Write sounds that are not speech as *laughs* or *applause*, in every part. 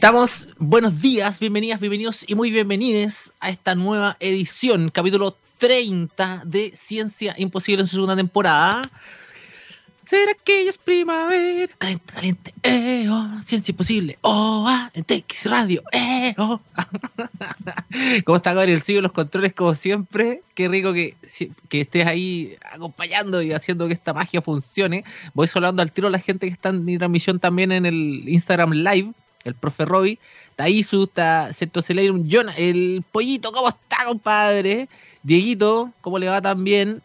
Estamos, buenos días, bienvenidas, bienvenidos y muy bienvenidos a esta nueva edición, capítulo 30 de Ciencia Imposible en su segunda temporada. ¿Será que es primavera? Caliente, caliente, eh, oh, Ciencia Imposible, oh, ah, en TX Radio, eh, oh. *laughs* ¿Cómo está Gabriel? Sigo los controles como siempre. Qué rico que, que estés ahí acompañando y haciendo que esta magia funcione. Voy saludando al tiro a la gente que está en mi transmisión también en el Instagram Live el profe Taisu, está Centro Celerum, John, el pollito, ¿cómo está, compadre? Dieguito, ¿cómo le va también?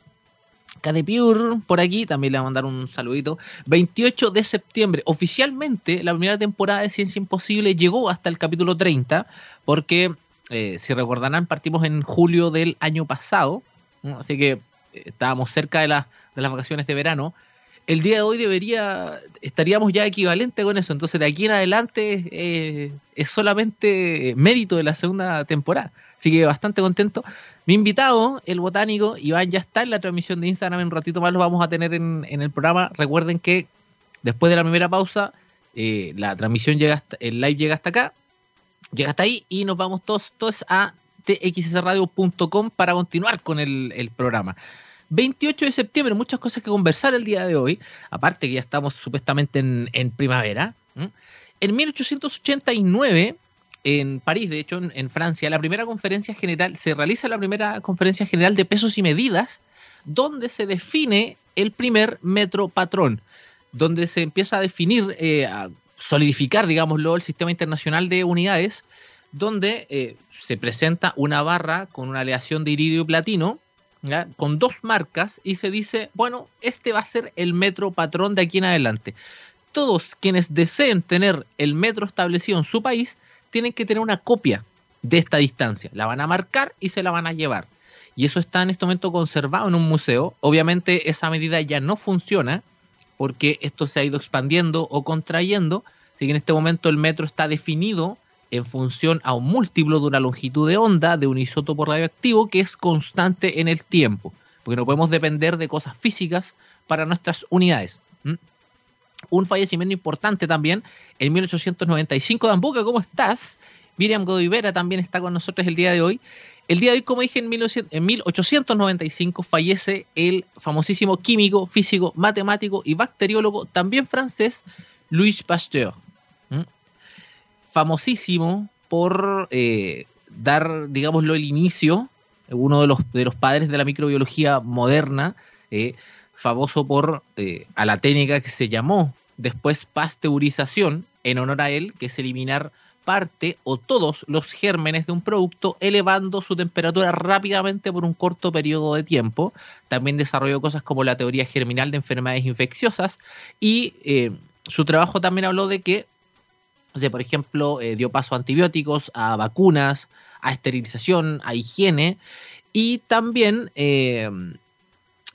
Cadepure, por aquí, también le va a mandar un saludito. 28 de septiembre, oficialmente la primera temporada de Ciencia Imposible llegó hasta el capítulo 30, porque, eh, si recordarán, partimos en julio del año pasado, así que eh, estábamos cerca de las vacaciones de verano el día de hoy debería, estaríamos ya equivalente con eso. Entonces, de aquí en adelante eh, es solamente mérito de la segunda temporada. Así que bastante contento. Mi invitado, el botánico, Iván, ya está en la transmisión de Instagram. En un ratito más lo vamos a tener en, el programa. Recuerden que después de la primera pausa, eh, la transmisión llega hasta, el live llega hasta acá, llega hasta ahí y nos vamos todos, todos a txsradio.com para continuar con el programa. 28 de septiembre, muchas cosas que conversar el día de hoy, aparte que ya estamos supuestamente en, primavera. En 1889, en París, de hecho, en, Francia, la primera conferencia general, se realiza la primera conferencia general de pesos y medidas, donde se define el primer metro patrón, donde se empieza a definir, eh, a solidificar, digámoslo, el sistema internacional de unidades, donde eh, se presenta una barra con una aleación de iridio y platino, con dos marcas y se dice, bueno, este va a ser el metro patrón de aquí en adelante. Todos quienes deseen tener el metro establecido en su país tienen que tener una copia de esta distancia. La van a marcar y se la van a llevar. Y eso está en este momento conservado en un museo. Obviamente esa medida ya no funciona porque esto se ha ido expandiendo o contrayendo. Así que en este momento el metro está definido en función a un múltiplo de una longitud de onda de un isótopo radioactivo que es constante en el tiempo, porque no podemos depender de cosas físicas para nuestras unidades. Un fallecimiento importante también en 1895 Ambuca, ¿cómo estás? Miriam Godivera también está con nosotros el día de hoy. El día de hoy, como dije, en, 1895 fallece el famosísimo químico, físico, matemático y bacteriólogo, también francés, Louis Pasteur famosísimo por eh, dar, digámoslo, el inicio, uno de los, de los padres de la microbiología moderna, eh, famoso por eh, a la técnica que se llamó después pasteurización, en honor a él, que es eliminar parte o todos los gérmenes de un producto elevando su temperatura rápidamente por un corto periodo de tiempo. También desarrolló cosas como la teoría germinal de enfermedades infecciosas y su trabajo también habló de que o por ejemplo, eh, dio paso a antibióticos, a vacunas, a esterilización, a higiene y también eh,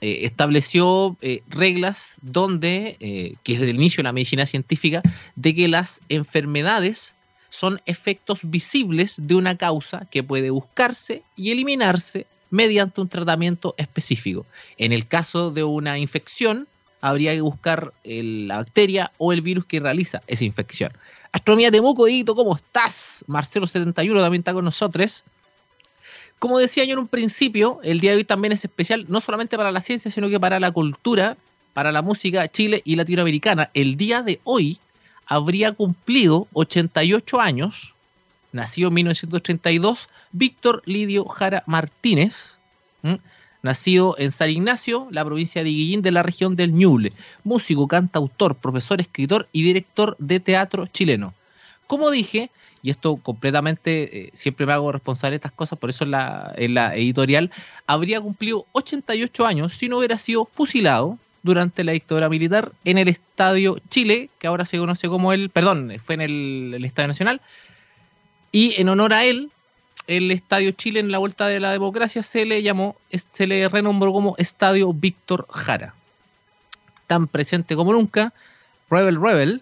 eh, estableció reglas donde, que es el inicio de la medicina científica, de que las enfermedades son efectos visibles de una causa que puede buscarse y eliminarse mediante un tratamiento específico. En el caso de una infección, habría que buscar la bacteria o el virus que realiza esa infección. Astronomía Temuco, Edito, ¿cómo estás? Marcelo71 también está con nosotros. Como decía yo en un principio, el día de hoy también es especial, no solamente para la ciencia, sino que para la cultura, para la música Chile y latinoamericana. El día de hoy habría cumplido 88 años, nacido en 1932, Víctor Lidio Jara Martínez nacido en San Ignacio, la provincia de Guillín, de la región del Ñuble, músico, cantautor, profesor, escritor y director de teatro chileno. Como dije, y esto completamente, eh, siempre me hago responsable de estas cosas, por eso en la, editorial, habría cumplido 88 años si no hubiera sido fusilado durante la dictadura militar en el Estadio Chile, que ahora se conoce como el, perdón, fue en el Estadio Nacional, y en honor a él el Estadio Chile en la Vuelta de la Democracia se le llamó, se le renombró como Estadio Víctor Jara. Tan presente como nunca, Rebel Rebel.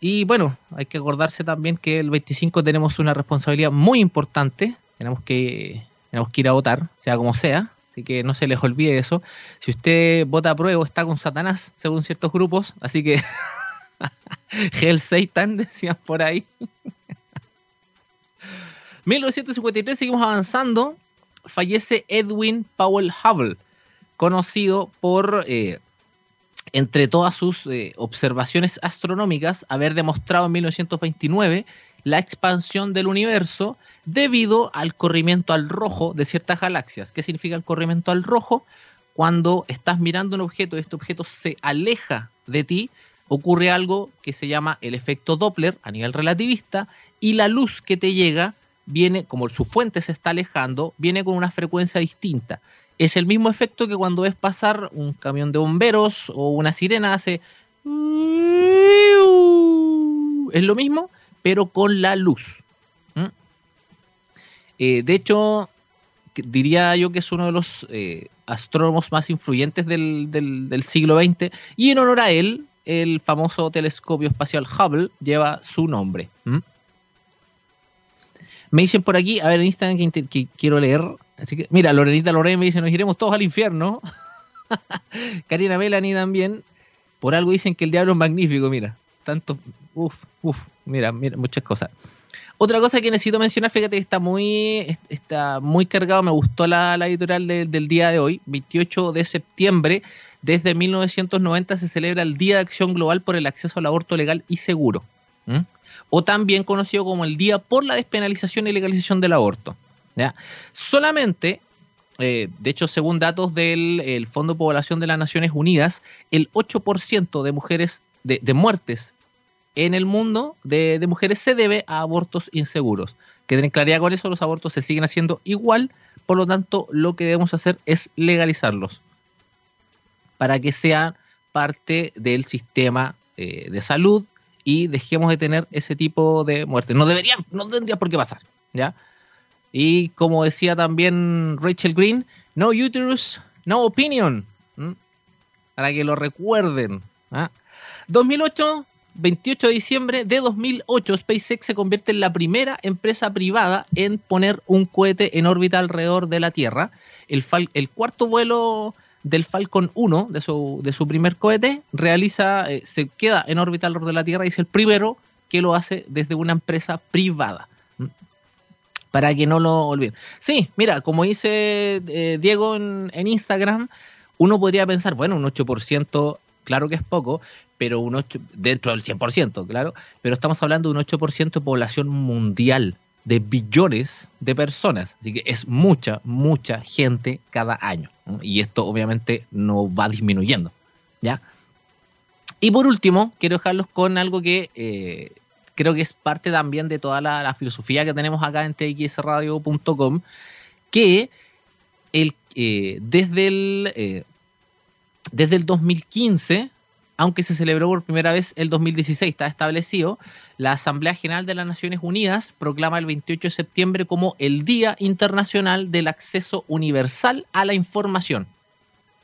Y bueno, hay que acordarse también que el 25 tenemos una responsabilidad muy importante. Tenemos que, tenemos que ir a votar, sea como sea. Así que no se les olvide eso. Si usted vota a prueba, está con Satanás, según ciertos grupos. Así que *laughs* Hell Satan, decían por ahí. 1953 seguimos avanzando. Fallece Edwin Powell Hubble, conocido por, eh, entre todas sus eh, observaciones astronómicas, haber demostrado en 1929 la expansión del universo debido al corrimiento al rojo de ciertas galaxias. ¿Qué significa el corrimiento al rojo? Cuando estás mirando un objeto y este objeto se aleja de ti, ocurre algo que se llama el efecto Doppler a nivel relativista y la luz que te llega viene, como su fuente se está alejando, viene con una frecuencia distinta. Es el mismo efecto que cuando ves pasar un camión de bomberos o una sirena hace... Es lo mismo, pero con la luz. Eh, de hecho, diría yo que es uno de los eh, astrónomos más influyentes del, siglo XX y en honor a él, el famoso telescopio espacial Hubble lleva su nombre. Me dicen por aquí, a ver en Instagram que, quiero leer. Así que, mira, Lorenita Lorena me dice, nos iremos todos al infierno. *laughs* Karina Melanie también. Por algo dicen que el diablo es magnífico, mira. Tanto, uff, uff, mira, mira, muchas cosas. Otra cosa que necesito mencionar, fíjate que está muy, está muy cargado, me gustó la, editorial del día de hoy, 28 de septiembre, desde 1990 se celebra el Día de Acción Global por el Acceso al Aborto Legal y Seguro, o también conocido como el Día por la Despenalización y Legalización del Aborto. Solamente, eh, de hecho, según datos del Fondo de Población de las Naciones Unidas, el 8% de mujeres, de, muertes en el mundo de, mujeres se debe a abortos inseguros. Que den claridad con eso, los abortos se siguen haciendo igual, por lo tanto lo que debemos hacer es legalizarlos para que sean parte del sistema eh, de salud y dejemos de tener ese tipo de muertes. No deberían, no tendría por qué pasar, ¿ya? Y como decía también Rachel Green, no uterus, no opinion, para que lo recuerden. 2008 ¿ah? 28 de diciembre de 2008, SpaceX se convierte en la primera empresa privada en poner un cohete en órbita alrededor de la Tierra. El, el cuarto vuelo del Falcon 1, de su, de su primer cohete, realiza, eh, se queda en órbita alrededor de la Tierra y es el primero que lo hace desde una empresa privada. Para que no lo olviden. Sí, mira, como dice eh, Diego en, en Instagram, uno podría pensar, bueno, un 8% claro que es poco, pero un 8, dentro del 100%, claro, pero estamos hablando de un 8% de población mundial, de billones de personas, así que es mucha, mucha gente cada año, y esto obviamente no va disminuyendo, ¿ya? Y por último, quiero dejarlos con algo que eh, creo que es parte también de toda la, filosofía que tenemos acá en txradio.com, que el, eh, desde, el, eh, desde el 2015 aunque se celebró por primera vez el 2016, está establecido, la Asamblea General de las Naciones Unidas proclama el 28 de septiembre como el Día Internacional del Acceso Universal a la Información.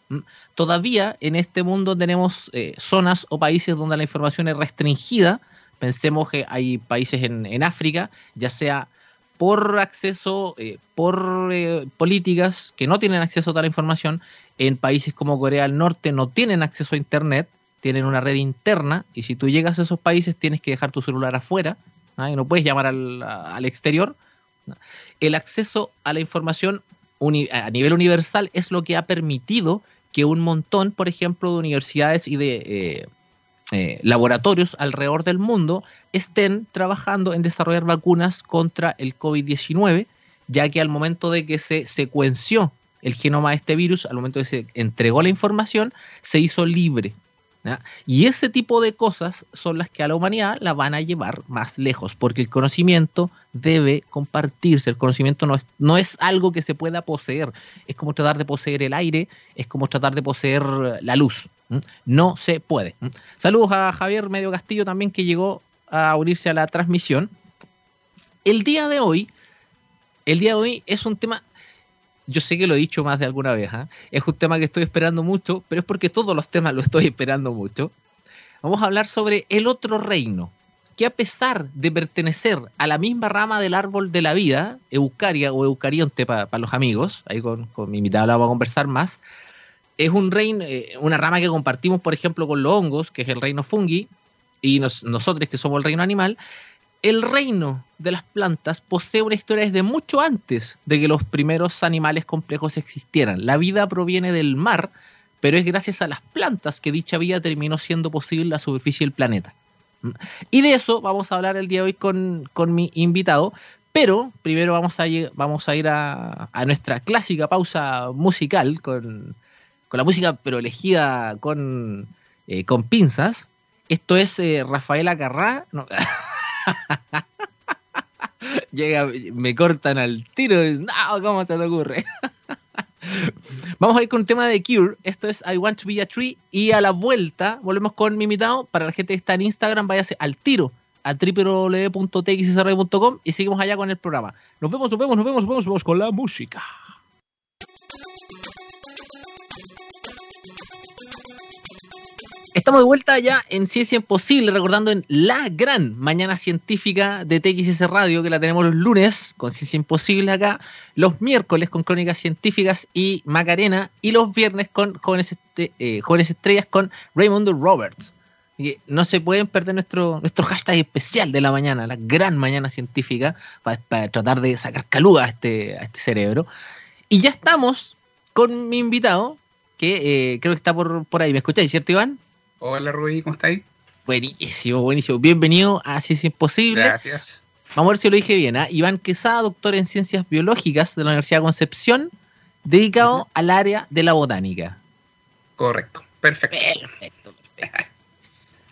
Mm, todavía en este mundo tenemos eh, zonas o países donde la información es restringida. Pensemos que hay países en, África, ya sea por acceso, eh, por eh, políticas que no tienen acceso a toda la información. En países como Corea del Norte no tienen acceso a Internet tienen una red interna y si tú llegas a esos países tienes que dejar tu celular afuera ¿ah? y no puedes llamar al, exterior. El acceso a la información a nivel universal es lo que ha permitido que un montón, por ejemplo, de universidades y de eh, eh, laboratorios alrededor del mundo estén trabajando en desarrollar vacunas contra el COVID-19, ya que al momento de que se secuenció el genoma de este virus, al momento de que se entregó la información, se hizo libre. Y ese tipo de cosas son las que a la humanidad la van a llevar más lejos, porque el conocimiento debe compartirse, el conocimiento no es, no es algo que se pueda poseer, es como tratar de poseer el aire, es como tratar de poseer la luz, no se puede. Saludos a Javier Medio Castillo también que llegó a unirse a la transmisión. El día de hoy, el día de hoy es un tema yo sé que lo he dicho más de alguna vez, ¿ah? es un tema que estoy esperando mucho, pero es porque todos los temas lo estoy esperando mucho. Vamos a hablar sobre el otro reino, que a pesar de pertenecer a la misma rama del árbol de la vida, Eucaria o Eucarionte para los amigos, ahí con, mi invitado la vamos a conversar más, es un reino, eh, una rama que compartimos, por ejemplo, con los hongos, que es el reino fungi, y nosotros que somos el reino animal, el reino de las plantas posee una historia desde mucho antes de que los primeros animales complejos existieran. La vida proviene del mar, pero es gracias a las plantas que dicha vida terminó siendo posible la superficie del planeta. Y de eso vamos a hablar el día de hoy con, mi invitado, pero primero vamos a, vamos a ir a, nuestra clásica pausa musical con, la música, pero elegida con, eh, con pinzas. Esto es eh, Rafaela Carrá. *laughs* *laughs* Llega, me cortan al tiro. No, ¿cómo se te ocurre? *laughs* Vamos a ir con un tema de Cure. Esto es I Want to Be a Tree. Y a la vuelta, volvemos con mi invitado. Para la gente que está en Instagram, váyase al tiro a www.txsr.com y seguimos allá con el programa. Nos vemos, nos vemos, nos vemos, nos vemos, nos vemos con la música. Estamos de vuelta ya en Ciencia Imposible, recordando en la gran mañana científica de TXS Radio, que la tenemos los lunes con Ciencia Imposible acá, los miércoles con Crónicas Científicas y Macarena, y los viernes con Jóvenes, este, eh, Jóvenes Estrellas con Raymond Roberts. Y no se pueden perder nuestro, nuestro hashtag especial de la mañana, la gran mañana científica, para, tratar de sacar caluga a este, a este cerebro. Y ya estamos con mi invitado, que eh, creo que está por, por ahí. ¿Me escucháis, cierto, Iván? Hola Rubí, ¿cómo estáis? Buenísimo, buenísimo. Bienvenido a Ciencia Imposible. Gracias. Vamos a ver si lo dije bien. ¿eh? Iván Quesada, doctor en Ciencias Biológicas de la Universidad de Concepción, dedicado al área de la botánica. Correcto, perfecto. Perfecto, perfecto. *laughs*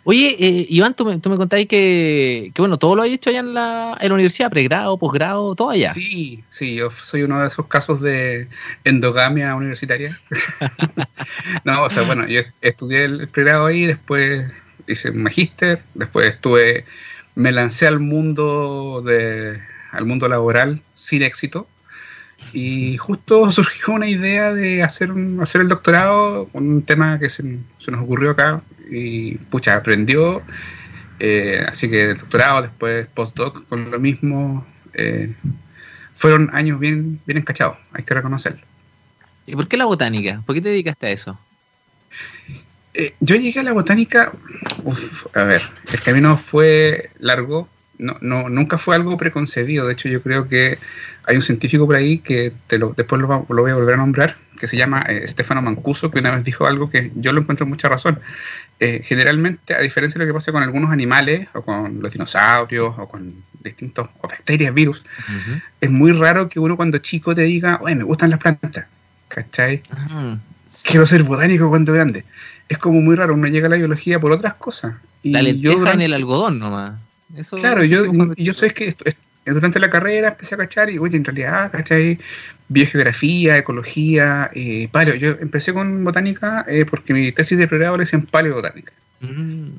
Oye, eh, Iván, tú me, tú me contáis que, que, bueno, todo lo has hecho allá en la, en la universidad, pregrado, posgrado, todo allá. Sí, sí, yo soy uno de esos casos de endogamia universitaria. *laughs* no, o sea, bueno, yo estudié el pregrado ahí, después hice un magíster, después estuve, me lancé al mundo de, al mundo laboral sin éxito. Y justo *laughs* surgió una idea de hacer, hacer el doctorado, un tema que se, se nos ocurrió acá, y pucha, aprendió. Eh, así que doctorado, después postdoc con lo mismo. Eh, fueron años bien, bien encachados, hay que reconocerlo. ¿Y por qué la botánica? ¿Por qué te dedicaste a eso? Eh, yo llegué a la botánica, a ver, el camino fue largo, no, no, nunca fue algo preconcebido. De hecho, yo creo que hay un científico por ahí que te lo, después lo, voy a volver a nombrar, que se llama eh, Stefano Mancuso, que una vez dijo algo que yo lo encuentro mucha razón. Eh, generalmente, a diferencia de lo que pasa con algunos animales, o con los dinosaurios, o con distintos, o bacterias, virus, es muy raro que uno cuando chico te diga, oye, me gustan las plantas, ¿cachai? Quiero ser botánico cuando grande. Es como muy raro, uno llega a la biología por otras cosas. Y la lenteja en el algodón nomás claro, yo, yo sé que durante la carrera empecé a cachar y, oye, en realidad, ¿cachai? Biogeografía, ecología, eh, paleo. Yo empecé con botánica eh, porque mi tesis de pregrado es en paleobotánica. Mm.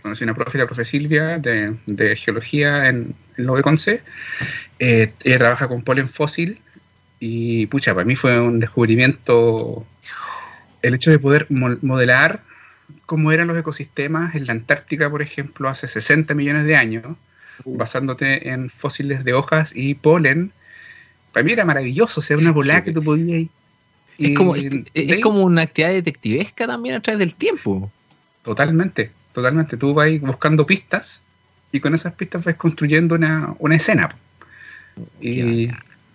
Conocí una profe, la profe Silvia, de, geología en, en lo Eh, ella trabaja con polen fósil y, pucha, para mí fue un descubrimiento el hecho de poder modelar cómo eran los ecosistemas en la Antártica, por ejemplo, hace 60 millones de años. Basándote en fósiles de hojas y polen. Para mí era maravilloso, ser una bola que tú podías... Es como, es, como una actividad detectivesca también a través del tiempo. Totalmente, totalmente. Tú vas buscando pistas y con esas pistas vas construyendo una, una escena. Y,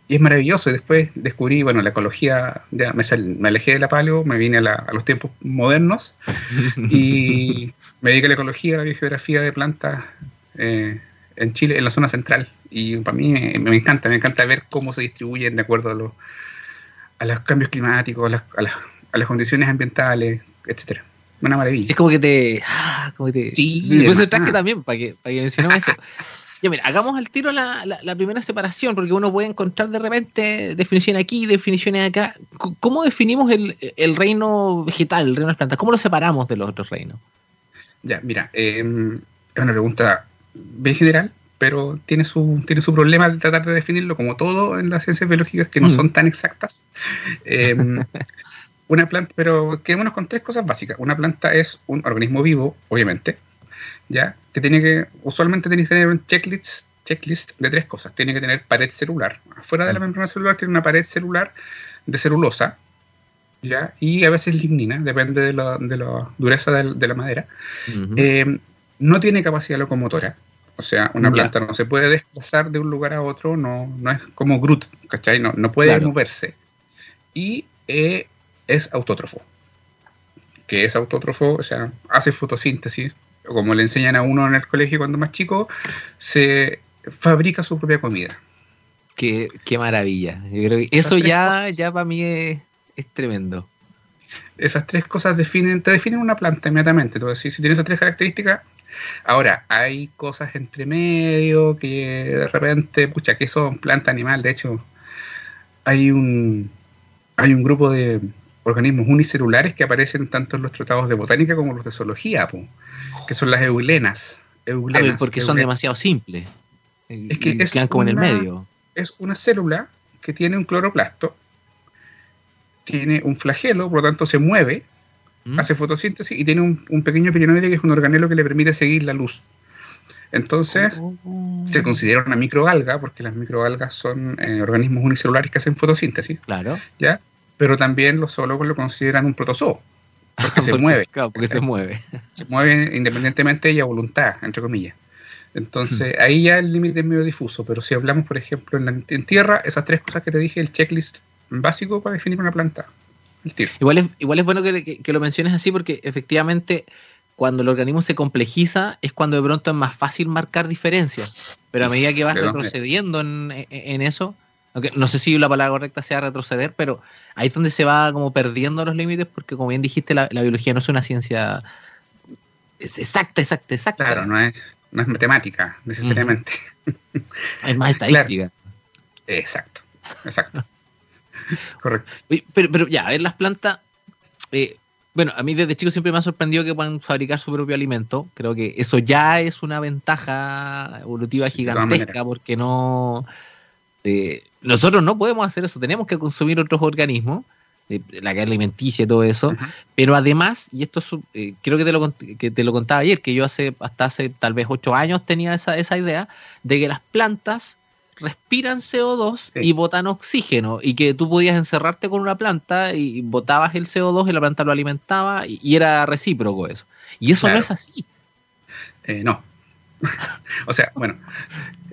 y es maravilloso. Y después descubrí, bueno, la ecología, ya me, me alejé de la paleo, me vine a, los tiempos modernos *laughs* y me dediqué a la ecología, a la biogeografía de plantas eh, en Chile, en la zona central. Y para mí me, encanta, me encanta ver cómo se distribuyen de acuerdo a los, a los cambios climáticos, a las, a las, condiciones ambientales, etcétera. Una maravilla. Sí, es como que te. Ah, como que te sí, el traje también, para que, para que mencionemos eso. *laughs* Ya, mira, hagamos al tiro la, primera separación, porque uno puede encontrar de repente definiciones aquí, definiciones acá. ¿Cómo definimos el, reino vegetal, el reino de las plantas? ¿Cómo lo separamos de los otros reinos? Ya, mira, em, es una pregunta bien general, pero tiene su, tiene su problema de tratar de definirlo como todo en las ciencias biológicas que no mm. son tan exactas. Em, *laughs* una planta, pero quedémonos con tres cosas básicas. Una planta es un organismo vivo, obviamente, ¿ya? Que tiene que, usualmente tiene que tener un checklist, checklist de tres cosas. Tiene que tener pared celular. Afuera de la mm. membrana celular tiene una pared celular de celulosa, ¿ya? Y a veces lignina, depende de la, de la dureza de, la madera. Eh, no tiene capacidad locomotora. O sea, una planta no se puede desplazar de un lugar a otro, no, no es como Groot, ¿cachai? No, no puede moverse. Y eh, es autótrofo. Que es autótrofo, o sea, hace fotosíntesis, como le enseñan a uno en el colegio cuando más chico, se fabrica su propia comida. Qué, qué maravilla. Yo creo que eso ya, ya para mí es, tremendo. Esas tres cosas definen, te definen una planta inmediatamente. Entonces, si, tienes esas tres características, ahora hay cosas entre medio que de repente, pucha, que son planta animal. De hecho, hay un hay un grupo de organismos unicelulares que aparecen tanto en los tratados de botánica como en los de zoología, que son las eulenas. eulenas porque son demasiado simples. Es que es como en el medio. Es una célula que tiene un cloroplasto, tiene un flagelo, por lo tanto se mueve, ¿Mm? hace fotosíntesis y tiene un, pequeño pirinoide que es un organelo que le permite seguir la luz. Entonces, oh. se considera una microalga, porque las microalgas son eh, organismos unicelulares que hacen fotosíntesis. Claro. ¿ya? Pero también los zoólogos lo consideran un protozoo, porque se *laughs* mueve. Claro, porque se mueve. Se mueve independientemente y a voluntad, entre comillas. Entonces, hmm. ahí ya el límite es medio difuso, pero si hablamos, por ejemplo, en, en, tierra, esas tres cosas que te dije, el checklist básico para definir una planta. Igual es, igual es bueno que, lo menciones así porque efectivamente cuando el organismo se complejiza es cuando de pronto es más fácil marcar diferencias. Pero a medida que vas retrocediendo en, en, eso, aunque no sé si la palabra correcta sea retroceder, pero ahí es donde se va como perdiendo los límites porque como bien dijiste, la, biología no es una ciencia exacta, exacta, exacta. Claro, no es, no es matemática necesariamente. Es más *laughs* estadística. Exacto, exacto. *laughs* Correcto. Pero, pero ya, a ver, las plantas, eh, bueno, a mí desde chico siempre me ha sorprendido que puedan fabricar su propio alimento. Creo que eso ya es una ventaja evolutiva gigantesca porque no... Eh, nosotros no podemos hacer eso, tenemos que consumir otros organismos, eh, la que alimenticia y todo eso, pero además, y esto eh, creo que te, lo, que te lo contaba ayer, que yo hace hasta hace tal vez ocho años tenía esa, esa idea de que las plantas respiran CO2 y botan oxígeno y que tú podías encerrarte con una planta y botabas el CO2 y la planta lo alimentaba y, era recíproco eso. Y eso no es así. Eh, no. *laughs* o sea, bueno,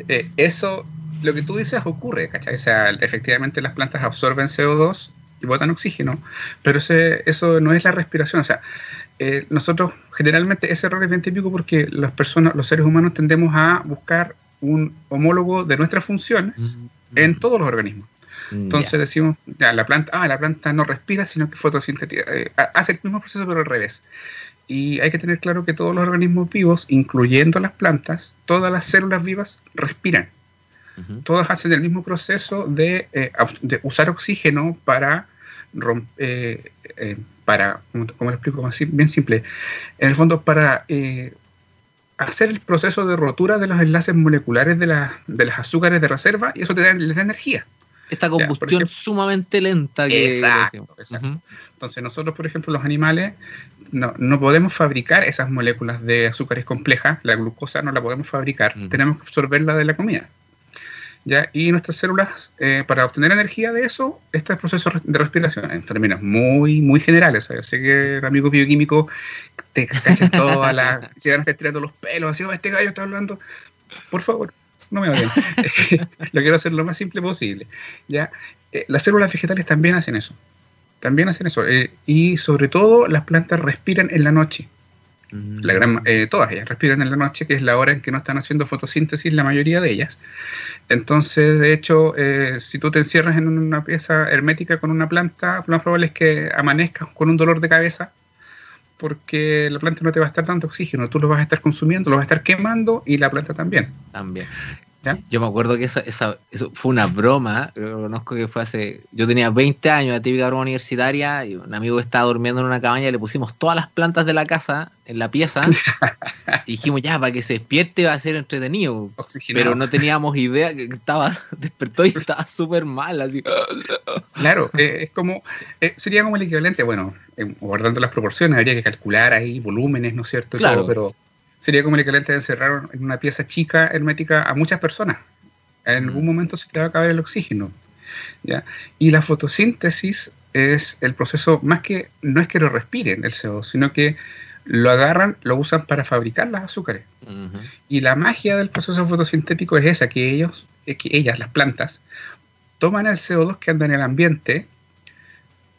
eh, eso, lo que tú dices ocurre, ¿cachai? O sea, efectivamente las plantas absorben CO2 y botan oxígeno, pero ese, eso no es la respiración. O sea, eh, nosotros generalmente ese error es bien típico porque las personas, los seres humanos tendemos a buscar un homólogo de nuestra funciones mm. en todos los organismos. Mm, Entonces decimos, ya, la planta, ah, la planta no respira, sino que fotosintetiza, eh, hace el mismo proceso pero al revés. Y hay que tener claro que todos los organismos vivos, incluyendo las plantas, todas las células vivas respiran. Todas hacen el mismo proceso de, eh, usar oxígeno para romper, eh, para, como, lo explico, bien simple, en el fondo para hacer el proceso de rotura de los enlaces moleculares de, de las azúcares de reserva y eso te da, les da energía. Esta combustión sumamente lenta que... Exacto, Entonces nosotros, por ejemplo, los animales no, no, podemos fabricar esas moléculas de azúcares complejas, la glucosa no la podemos fabricar, tenemos que absorberla de la comida. ¿Ya? Y nuestras células, eh, para obtener energía de eso, este es el proceso de respiración, en términos muy, muy generales. sé que el amigo bioquímico te cachan toda la. *laughs* se van a estar tirando los pelos, así, oh, este gallo está hablando. Por favor, no me oyen. *laughs* lo quiero hacer lo más simple posible. ¿ya? Eh, las células vegetales también hacen eso. También hacen eso. Eh, y sobre todo, las plantas respiran en la noche. La gran, eh, todas ellas respiran en la noche, que es la hora en que no están haciendo fotosíntesis, la mayoría de ellas. Entonces, de hecho, eh, si tú te encierras en una pieza hermética con una planta, lo más probable es que amanezcas con un dolor de cabeza, porque la planta no te va a estar dando oxígeno, tú lo vas a estar consumiendo, lo vas a estar quemando y la planta también. También. Yo me acuerdo que esa, esa, eso fue una broma, yo conozco que fue hace, yo tenía 20 años, la típica broma universitaria, y un amigo estaba durmiendo en una cabaña, le pusimos todas las plantas de la casa en la pieza, *laughs* y dijimos ya, para que se despierte va a ser entretenido, pero no teníamos idea que estaba, *laughs* despertó y estaba súper mal, así. Claro, eh, es como, eh, sería como el equivalente, bueno, eh, guardando las proporciones, habría que calcular ahí volúmenes, ¿no es cierto? Claro. pero sería como el equivalente de encerrar en una pieza chica, hermética, a muchas personas. En algún momento se te va a acabar el oxígeno. ¿ya? Y la fotosíntesis es el proceso, más que, no es que lo respiren el CO2, sino que lo agarran, lo usan para fabricar las azúcares. Y la magia del proceso fotosintético es esa, que ellos, que ellas, las plantas, toman el CO2 que anda en el ambiente,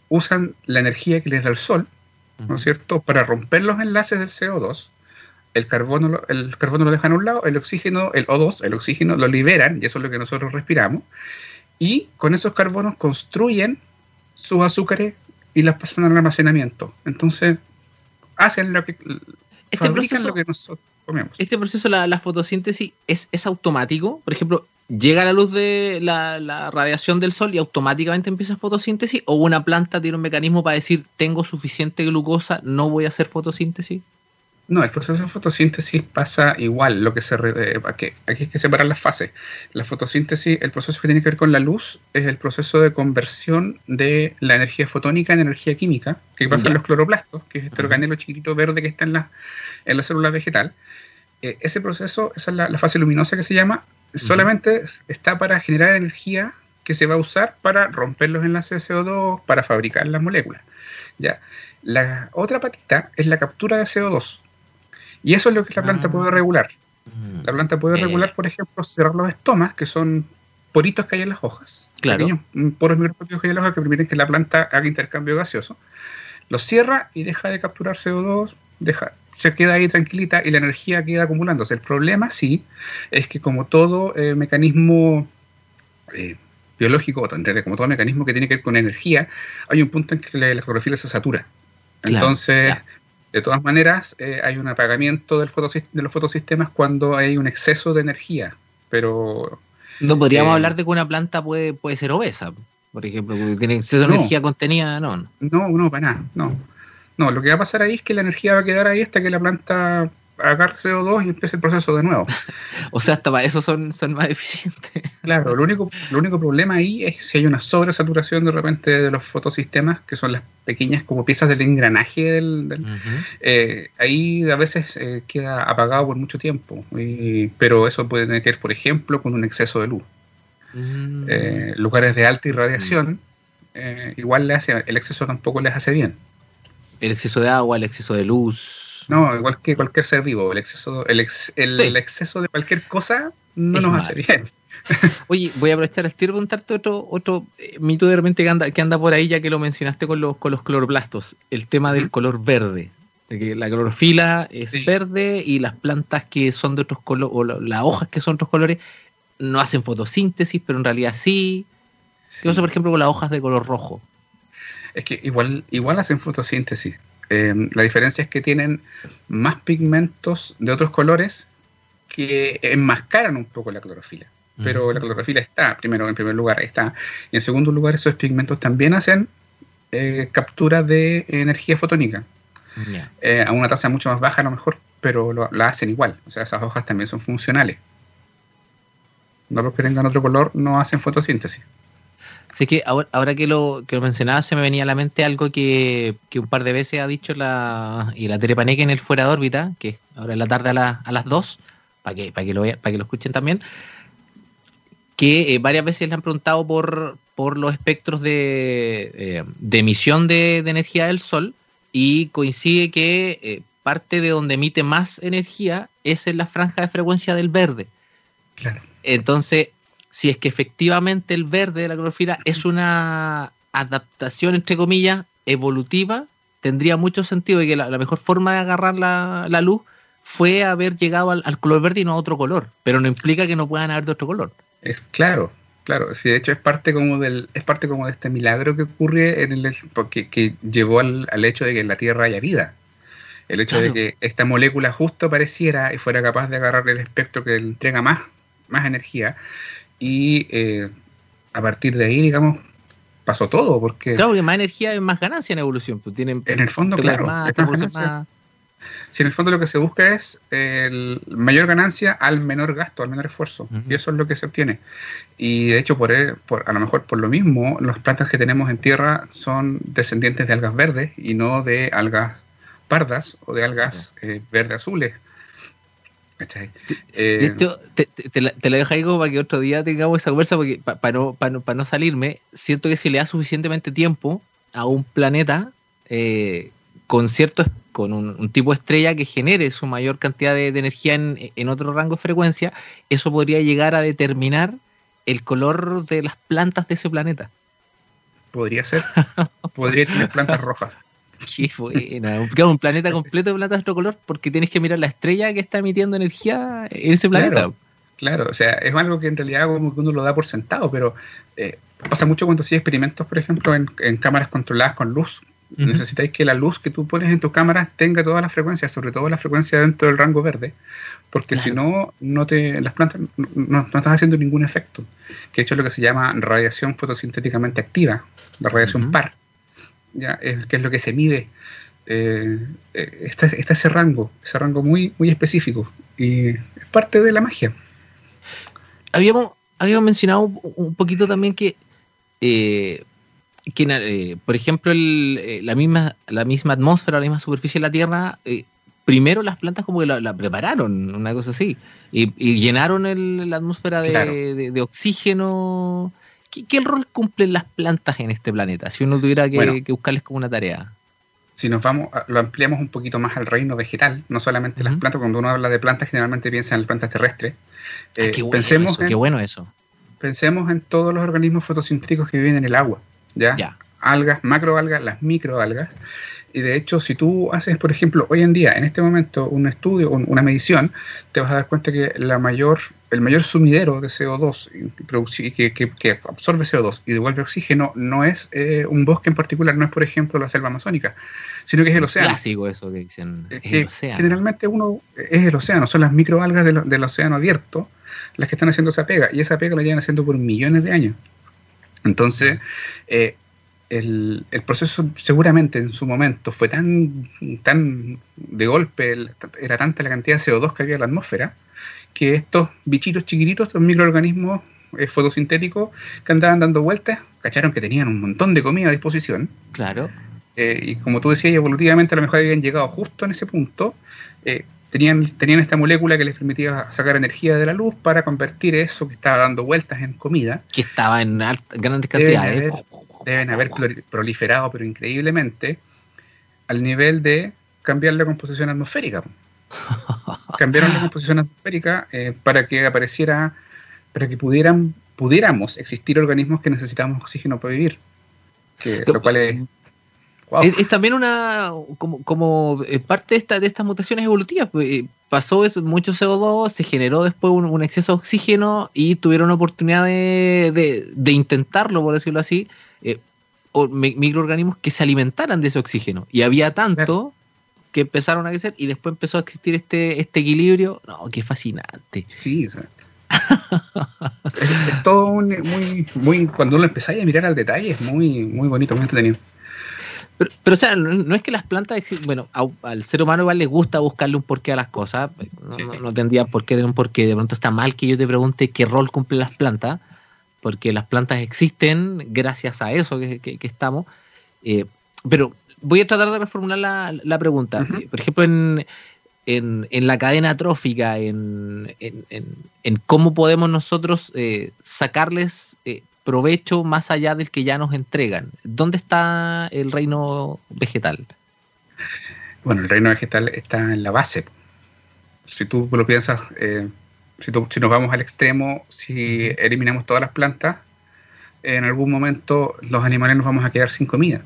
usan la energía que les da el sol, ¿no es cierto?, para romper los enlaces del CO2. El carbono, el carbono lo dejan a un lado, el oxígeno, el O2, el oxígeno lo liberan, y eso es lo que nosotros respiramos. Y con esos carbonos construyen sus azúcares y las pasan al almacenamiento. Entonces, hacen lo que. Este proceso, lo que nosotros comemos. Este proceso, la, fotosíntesis, es, es, automático. Por ejemplo, llega la luz de la, la, radiación del sol y automáticamente empieza fotosíntesis. O una planta tiene un mecanismo para decir: tengo suficiente glucosa, no voy a hacer fotosíntesis. No, el proceso de fotosíntesis pasa igual. Lo que se eh, aquí, hay que separar las fases. La fotosíntesis, el proceso que tiene que ver con la luz, es el proceso de conversión de la energía fotónica en energía química, que pasa en los cloroplastos, que es este organelo chiquitito verde que está en la, en la célula vegetal. Eh, ese proceso, esa es la, fase luminosa que se llama, solamente está para generar energía que se va a usar para romper los enlaces de CO2, para fabricar las moléculas. ¿ya? La otra patita es la captura de CO2 y eso es lo que la planta puede ah. regular. La planta puede eh. regular, por ejemplo, cerrar los estomas, que son poritos que hay en las hojas. Claro. Pequeños mm, poros microscópicos que hay en las hojas que permiten que la planta haga intercambio gaseoso. Los cierra y deja de capturar CO2, deja, se queda ahí tranquilita y la energía queda acumulándose. El problema, sí, es que como todo eh, mecanismo eh, biológico, o como todo mecanismo que tiene que ver con energía, hay un punto en que la, clorofila se satura. Entonces, de todas maneras, eh, hay un apagamiento del de los fotosistemas cuando hay un exceso de energía, pero... No podríamos eh, hablar de que una planta puede, puede ser obesa, por ejemplo, porque tiene exceso de energía contenida, no. No, no, para nada, no. No, lo que va a pasar ahí es que la energía va a quedar ahí hasta que la planta agarre CO2 y empiece el proceso de nuevo. *laughs* o sea, hasta para eso son, son más eficientes. claro, lo único, lo único problema ahí es si hay una sobresaturación de repente de los fotosistemas, que son las pequeñas como piezas del engranaje del... Eh, ahí a veces eh, queda apagado por mucho tiempo, pero eso puede tener que ver, por ejemplo, con un exceso de luz. Mm. Eh, lugares de alta irradiación, igual le hace, el exceso tampoco les hace bien. El exceso de agua, el exceso de luz no, igual que cualquier ser vivo, el exceso, el, el, exceso de cualquier cosa no nos hace bien. *laughs* Oye, voy a aprovechar el tiro y preguntarte otro, otro eh, mito de repente que anda, que anda por ahí, ya que lo mencionaste con los, con los cloroplastos, el tema del color verde. De que la clorofila es verde y las plantas que son de otros colores, o las hojas que son otros colores, no hacen fotosíntesis, pero en realidad sí. ¿Qué pasa, por ejemplo, con las hojas de color rojo? Es que igual, igual hacen fotosíntesis. Em, la diferencia es que tienen más pigmentos de otros colores que enmascaran un poco la clorofila. Pero la clorofila está, primero, en primer lugar, está. Y en segundo lugar, esos pigmentos también hacen eh, captura de energía fotónica. Eh, a una tasa mucho más baja a lo mejor, pero lo, la hacen igual. O sea, esas hojas también son funcionales. No los que tengan otro color no hacen fotosíntesis. Así que ahora, que, lo, que lo mencionaba, se me venía a la mente algo que, un par de veces ha dicho la, y la Terepaneque en el Fuera de órbita, que ahora en la tarde a, a las 2, para que, para, que lo, para que lo escuchen también, que eh, varias veces le han preguntado por, por los espectros de, eh, emisión de, energía del Sol y coincide que eh, parte de donde emite más energía es en la franja de frecuencia del verde. Claro. Entonces, si es que efectivamente el verde de la clorofila es una adaptación, entre comillas, evolutiva, tendría mucho sentido y que la, mejor forma de agarrar la, luz fue haber llegado al, color verde y no a otro color, pero no implica que no puedan haber de otro color. Es claro, claro, sí, de hecho es parte como del, es parte como de este milagro que ocurre en el porque, que llevó al, hecho de que en la Tierra haya vida. El hecho de que esta molécula justo apareciera y fuera capaz de agarrar el espectro que le entrega más, más energía, y eh, a partir de ahí, digamos, pasó todo. Porque, claro, porque más energía es más ganancia en evolución. Pues tienen, en el fondo, claro. Si en el fondo lo que se busca es el mayor ganancia al menor gasto, al menor esfuerzo. Y eso es lo que se obtiene. Y de hecho, por, por, a lo mejor por lo mismo, las plantas que tenemos en tierra son descendientes de algas verdes y no de algas pardas o de algas eh, verde azules. Eh, te, la, dejo ahí como para que otro día tengamos esa conversa, porque para no, no, salirme, siento que si le da suficientemente tiempo a un planeta eh, con cierto con un, tipo de estrella que genere su mayor cantidad de, energía en, en, otro rango de frecuencia, eso podría llegar a determinar el color de las plantas de ese planeta. Podría ser. Podría tener plantas rojas. Qué buena. Un, planeta completo de plantas de otro color porque tienes que mirar la estrella que está emitiendo energía en ese planeta. Claro, o sea, es algo que en realidad como que uno lo da por sentado, pero eh, pasa mucho cuando hacía experimentos, por ejemplo, en, cámaras controladas con luz. Necesitáis que la luz que tú pones en tu cámara tenga todas las frecuencias, sobre todo la frecuencia dentro del rango verde, porque si no, no te, las plantas no, estás haciendo ningún efecto. Que de hecho es lo que se llama radiación fotosintéticamente activa, la radiación par, ya es, que es lo que se mide. Eh, eh, está, está, ese rango, ese rango muy, muy específico, y es parte de la magia habíamos, habíamos mencionado un poquito también que, eh, que eh, por ejemplo, la, misma, la misma atmósfera, la misma superficie de la Tierra, primero las plantas como que la, prepararon, una cosa así, y, llenaron la atmósfera de, oxígeno. ¿Qué, rol cumplen las plantas en este planeta? Si uno tuviera que buscarles como una tarea si nos vamos, lo ampliamos un poquito más al reino vegetal, no solamente las plantas, cuando uno habla de plantas generalmente piensa en las plantas terrestres. Ah, eh, qué, bueno pensemos eso, qué bueno eso. Pensemos en todos los organismos fotosintéticos que viven en el agua, ¿ya? ya. Algas, macroalgas, las microalgas. Y de hecho, si tú haces, por ejemplo, hoy en día, en este momento, un estudio, una medición, te vas a dar cuenta que la mayor el mayor sumidero de CO2 que, que, absorbe CO2 y devuelve oxígeno no es eh, un bosque en particular, no es por ejemplo la selva amazónica, sino que es el océano. Clásico eso que dicen. Generalmente uno es el océano, son las microalgas del, océano abierto las que están haciendo esa pega y esa pega la llevan haciendo por millones de años. Entonces, eh, el, el, proceso seguramente en su momento fue tan, tan de golpe, era tanta la cantidad de CO2 que había en la atmósfera, que estos bichitos chiquititos, estos microorganismos eh, fotosintéticos que andaban dando vueltas, cacharon que tenían un montón de comida a disposición. Claro. Eh, y como tú decías, evolutivamente a lo mejor habían llegado justo en ese punto. Eh, tenían, tenían esta molécula que les permitía sacar energía de la luz para convertir eso que estaba dando vueltas en comida. Que estaba en grandes cantidades. Deben haber, deben haber proliferado, pero increíblemente, al nivel de cambiar la composición atmosférica. *laughs* Cambiaron la composición atmosférica eh, para que apareciera, para que pudieran, pudiéramos existir organismos que necesitamos oxígeno para vivir. Que, lo cual es, es, también una como, como eh, parte de, esta, de estas mutaciones evolutivas. Pues, eh, pasó eso, mucho CO2, se generó después un, exceso de oxígeno y tuvieron oportunidad de, de, intentarlo, por decirlo así, microorganismos que se alimentaran de ese oxígeno. Y había tanto que empezaron a crecer y después empezó a existir este, este equilibrio. No, qué fascinante. Sí, es, todo muy, muy, cuando uno empezáis a mirar al detalle, es muy, muy bonito, muy entretenido. Pero, pero, o sea, no, es que las plantas, bueno, al ser humano igual le gusta buscarle un porqué a las cosas, no, tendría por qué de un porqué, de pronto está mal que yo te pregunte qué rol cumplen las plantas, porque las plantas existen gracias a eso que, que, estamos, eh, pero voy a tratar de reformular la, pregunta. Por ejemplo, en, en, la cadena trófica, en, en cómo podemos nosotros eh, sacarles eh, provecho más allá del que ya nos entregan. ¿Dónde está el reino vegetal? Bueno, el reino vegetal está en la base. Si tú lo piensas, si, si nos vamos al extremo, si eliminamos todas las plantas, en algún momento los animales nos vamos a quedar sin comida.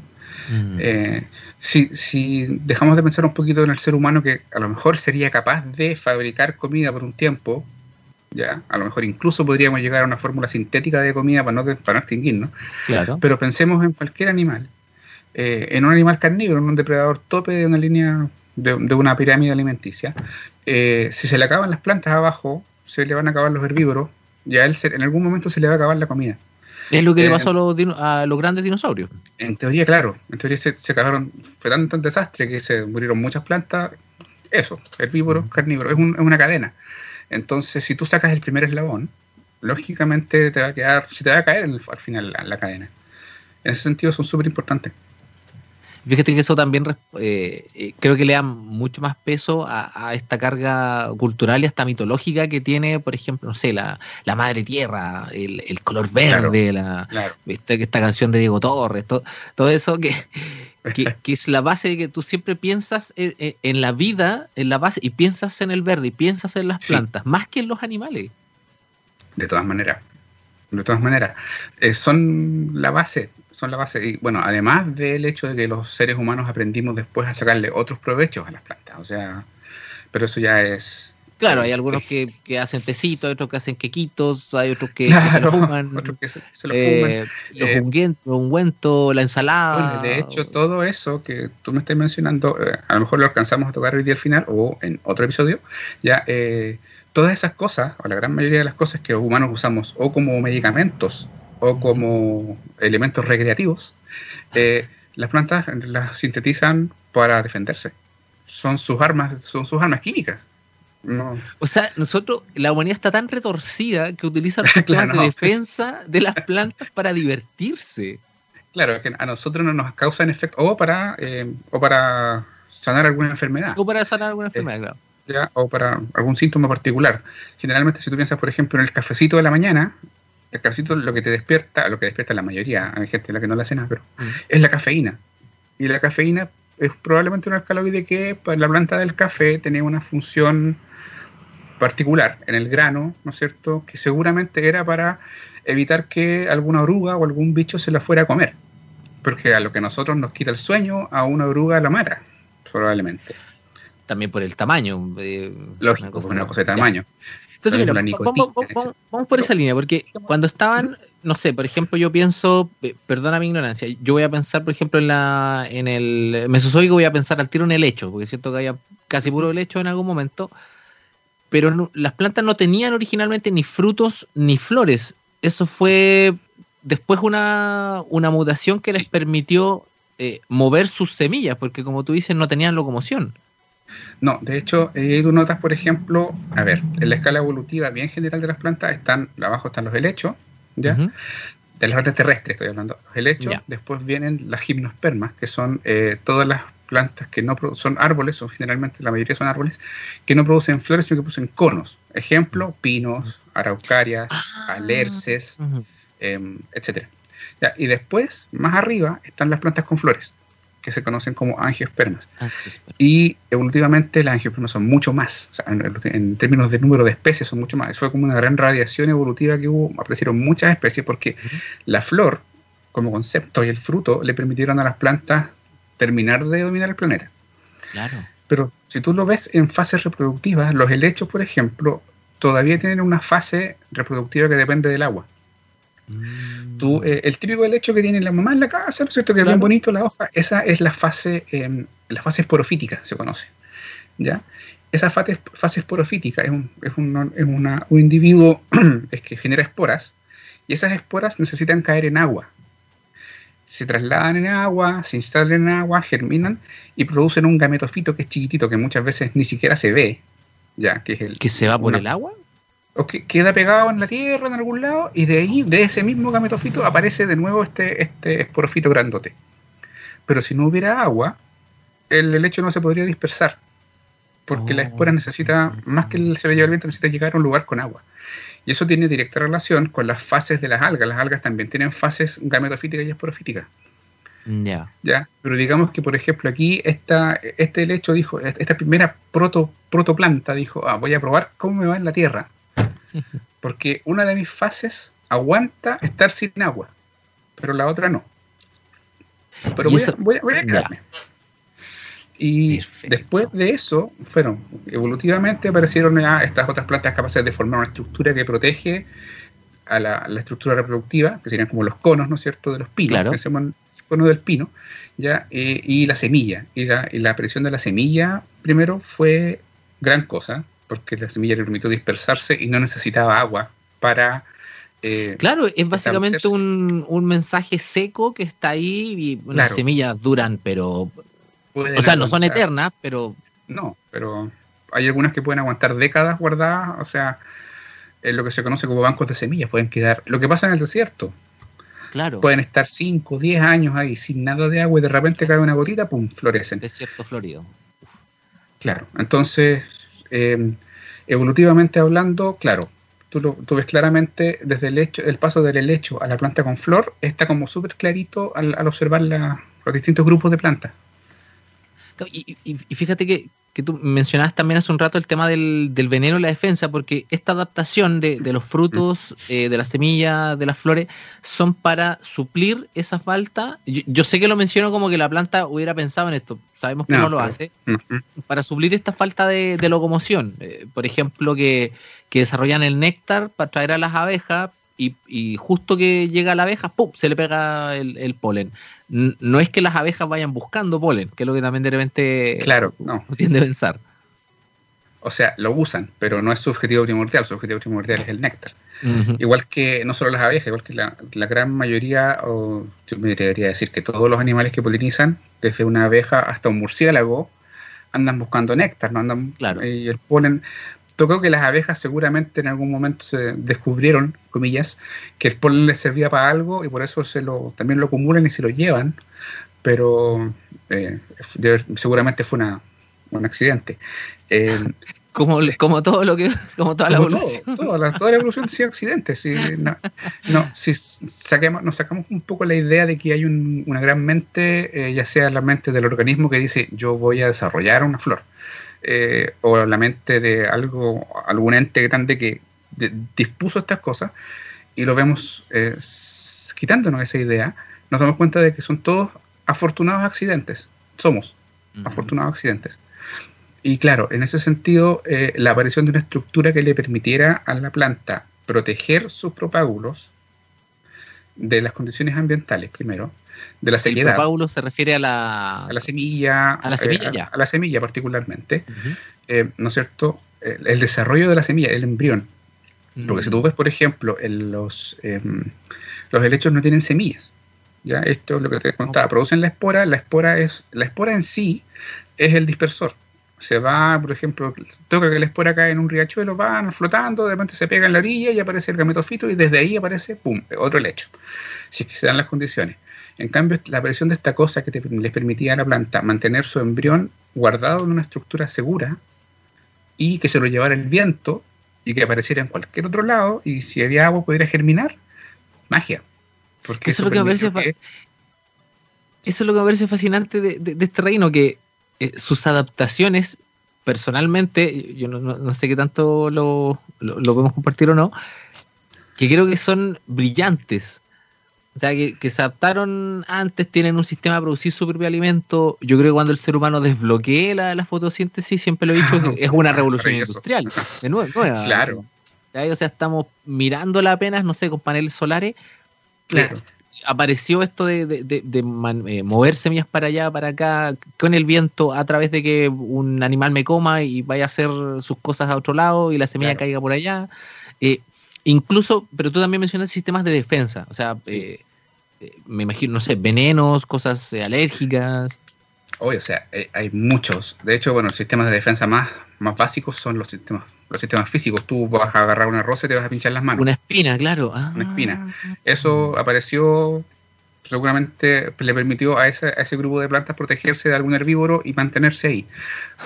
Mm. Eh, si, dejamos de pensar un poquito en el ser humano que a lo mejor sería capaz de fabricar comida por un tiempo, ya, a lo mejor incluso podríamos llegar a una fórmula sintética de comida para no, para no extinguirnos. Claro. Pero pensemos en cualquier animal, eh, en un animal carnívoro, en un depredador tope de una línea, de, una pirámide alimenticia. Eh, si se le acaban las plantas abajo, se le van a acabar los herbívoros, ya él en algún momento se le va a acabar la comida. Es lo que le eh, pasó a los, grandes dinosaurios. En teoría, claro. En teoría se, se cagaron, fue tanto un desastre que se murieron muchas plantas. Eso, herbívoros, carnívoros, es, es una cadena. Entonces, si tú sacas el primer eslabón, lógicamente te va a quedar, si te va a caer al final la, la cadena. En ese sentido son súper importantes. Fíjate que eso también eh, eh, creo que le da mucho más peso a, esta carga cultural y hasta mitológica que tiene, por ejemplo, no sé, la, la madre tierra, el, color verde, la, Esta, canción de Diego Torres, todo, todo eso que, que, *laughs* es la base de que tú siempre piensas en, la vida, en la base, y piensas en el verde, y piensas en las plantas, más que en los animales. De todas maneras, de todas maneras, eh, son la base, son la base. Y bueno, además del hecho de que los seres humanos aprendimos después a sacarle otros provechos a las plantas, o sea, pero eso ya es... Claro, hay algunos que, que hacen tecitos, hay otros que hacen quequitos, hay otros que, se lo *laughs* fuman. Otros que se, lo fuman. los eh, ungüentos, la ensalada. de hecho, todo eso que tú me estás mencionando, eh, a lo mejor lo alcanzamos a tocar hoy día al final o en otro episodio, ya eh, todas esas cosas, o la gran mayoría de las cosas que los humanos usamos o como medicamentos o como elementos recreativos, eh, las plantas las sintetizan para defenderse. Son sus armas, son sus armas químicas. O sea, nosotros, la humanidad está tan retorcida que utiliza los sistemas *laughs* de defensa de las plantas para divertirse. Claro, que a nosotros no nos causan efecto, o para, eh, o para sanar alguna enfermedad. O para sanar alguna enfermedad, eh, claro o para algún síntoma particular. Generalmente, si tú piensas, por ejemplo, en el cafecito de la mañana, el cafecito lo que te despierta, lo que despierta la mayoría, hay gente la que no la cena, pero mm. es la cafeína. Y la cafeína es probablemente un alcaloide que para la planta del café tiene una función particular en el grano, ¿no es cierto? Que seguramente era para evitar que alguna oruga o algún bicho se la fuera a comer. Porque a lo que a nosotros nos quita el sueño, a una oruga la mata, probablemente también por el tamaño. Eh, Lógico, una cosa, de tamaño. Entonces, mira, vamos, por esa línea, porque cuando estaban, no sé, por ejemplo, yo pienso, eh, perdona mi ignorancia, yo voy a pensar, por ejemplo, en la en el Mesozoico, voy a pensar al tiro en el hecho, porque siento que había casi puro lecho en algún momento, pero las plantas no tenían originalmente ni frutos ni flores. Eso fue después una, una mutación que les permitió eh, mover sus semillas, porque como tú dices, no tenían locomoción. No, de hecho, eh, tú notas, por ejemplo, a ver, en la escala evolutiva bien general de las plantas, están, abajo están los helechos, ¿ya? De las plantas terrestres estoy hablando. Los helechos, después vienen las gimnospermas, que son eh, todas las plantas que no son árboles, o generalmente la mayoría son árboles, que no producen flores, sino que producen conos. Ejemplo, pinos, araucarias, ah. alerces, em, etc. y después, más arriba, están las plantas con flores que se conocen como angiospermas. Y evolutivamente las angiospermas son mucho más, en, términos de número de especies son mucho más. Fue como una gran radiación evolutiva que hubo, aparecieron muchas especies porque la flor como concepto y el fruto le permitieron a las plantas terminar de dominar el planeta. Claro. Pero si tú lo ves en fases reproductivas, los helechos, por ejemplo, todavía tienen una fase reproductiva que depende del agua. Tú, eh, el típico helecho que tiene la mamá en la casa, ¿no es cierto? Que es bien bonito la hoja, esa es la fase, eh, la fase esporofítica, se conoce. ¿Ya? Esa fase, fase esporofítica es, un, es, un, es una, un individuo *clears throat* es que genera esporas y esas esporas necesitan caer en agua. Se trasladan en agua, se instalan en agua, germinan y producen un gametofito que es chiquitito, que muchas veces ni siquiera se ve. ¿ya? Que, es el, ¿Que se va por el agua? O que queda pegado en la tierra en algún lado y de ahí, de ese mismo gametofito, aparece de nuevo este, este esporofito grandote. Pero si no hubiera agua, el helecho no se podría dispersar, porque la espora necesita, oh. más que el se lleva el viento, necesita llegar a un lugar con agua. Y eso tiene directa relación con las fases de las algas. Las algas también tienen fases gametofíticas y esporofíticas. Ya. Ya. Pero digamos que, por ejemplo, aquí esta, este helecho dijo, esta primera proto, protoplanta dijo, ah, voy a probar cómo me va en la tierra. *laughs* Porque una de mis fases aguanta estar sin agua, pero la otra no. Pero voy, a, voy, quedarme. Y después de eso, fueron, evolutivamente aparecieron estas otras plantas capaces de formar una estructura que protege a la, estructura reproductiva, que serían como los conos, ¿no es cierto?, de los pinos, claro. cono del pino, ¿ya? Eh, y la semilla. Y la, y la aparición de la semilla, primero, fue gran cosa, porque la semilla le permitió dispersarse y no necesitaba agua para... Eh, claro, es básicamente un, un, mensaje seco que está ahí y las semillas duran, pero... O sea, no son eternas, pero... No, pero hay algunas que pueden aguantar décadas guardadas, o sea, en lo que se conoce como bancos de semillas, pueden quedar... Lo que pasa en el desierto, Claro. Pueden estar 5, 10 años ahí sin nada de agua y de repente cae una gotita, ¡pum! florecen. Desierto florido. Claro, entonces, eh, evolutivamente hablando, claro, tú, ves claramente desde el hecho, el paso del helecho a la planta con flor está como súper clarito al, observar los distintos grupos de plantas. Y, fíjate que, que tú mencionabas también hace un rato el tema del, del veneno y la defensa, porque esta adaptación de, de los frutos, eh, de las semillas, de las flores, son para suplir esa falta. Yo, yo, sé que lo menciono como que la planta hubiera pensado en esto, sabemos que no, no lo hace, -huh. para suplir esta falta de, de locomoción. Eh, por ejemplo, que, que desarrollan el néctar para traer a las abejas, y, y, justo que llega la abeja, ¡pum! se le pega el, el, polen. No es que las abejas vayan buscando polen, que es lo que también de repente claro, no. tiende a pensar. O sea, lo usan, pero no es su objetivo primordial, su objetivo primordial es el néctar. Uh -huh. Igual que no solo las abejas, igual que la, la, gran mayoría, o yo me debería decir que todos los animales que polinizan, desde una abeja hasta un murciélago, andan buscando néctar, ¿no? Andan, claro. y el polen, yo creo que las abejas seguramente en algún momento se descubrieron, comillas, que el polen les servía para algo y por eso se lo, también lo acumulan y se lo llevan, pero eh, seguramente fue una, un accidente. Eh, *laughs* como, como todo lo que como toda como la evolución todo, toda, la, toda la evolución sido accidentes no, no, si saquemos, nos sacamos un poco la idea de que hay un, una gran mente eh, ya sea la mente del organismo que dice yo voy a desarrollar una flor eh, o la mente de algo, algún ente grande que de, dispuso estas cosas y lo vemos eh, quitándonos esa idea, nos damos cuenta de que son todos afortunados accidentes. Somos uh -huh. afortunados accidentes. Y claro, en ese sentido, eh, la aparición de una estructura que le permitiera a la planta proteger sus propágulos de las condiciones ambientales, primero, de la sequedad. El se refiere a la... A la semilla. A la semilla, eh, ya. A, a, la semilla particularmente. Uh -huh. eh, ¿No es cierto? El, el, desarrollo de la semilla, el embrión. Uh -huh. Porque si tú ves, por ejemplo, en los, eh, los helechos no tienen semillas. ¿ya? Esto es lo que te contaba. Okay. Producen la espora. La espora, es, la espora en sí es el dispersor. Se va, por ejemplo, toca que la espora cae en un riachuelo, van flotando, de repente se pega en la orilla y aparece el gametofito y desde ahí aparece, ¡pum!, otro helecho. Si es que se dan las condiciones. En cambio, la aparición de esta cosa que te, les permitía a la planta mantener su embrión guardado en una estructura segura y que se lo llevara el viento y que apareciera en cualquier otro lado y si había agua pudiera germinar, magia. Porque eso, eso, es lo que me parece que... eso es lo que me parece fascinante de, de, de este reino, que eh, sus adaptaciones, personalmente, yo no, no, no sé qué tanto lo, lo, lo, podemos compartir o no, que creo que son brillantes. O sea, que, que, se adaptaron antes, tienen un sistema de producir su propio alimento. Yo creo que cuando el ser humano desbloquee la, la fotosíntesis, siempre lo he dicho, que *laughs* es una revolución industrial. *laughs* De nuevo, nueva, claro. O sea, estamos mirándola apenas, no sé, con paneles solares. Claro. Eh, apareció esto de, de, de, de man, eh, mover semillas para allá, para acá, con el viento, a través de que un animal me coma y vaya a hacer sus cosas a otro lado y la semilla claro. caiga por allá. Eh, incluso, pero tú también mencionas sistemas de defensa, o sea, sí. eh, me imagino, no sé, venenos, cosas alérgicas. Oye, o sea, hay muchos. De hecho, bueno, los sistemas de defensa más, más básicos son los sistemas los sistemas físicos. Tú vas a agarrar una rosa y te vas a pinchar las manos. Una espina, claro. Ah. Una espina. Eso apareció, seguramente le permitió a ese, a ese, grupo de plantas protegerse de algún herbívoro y mantenerse ahí.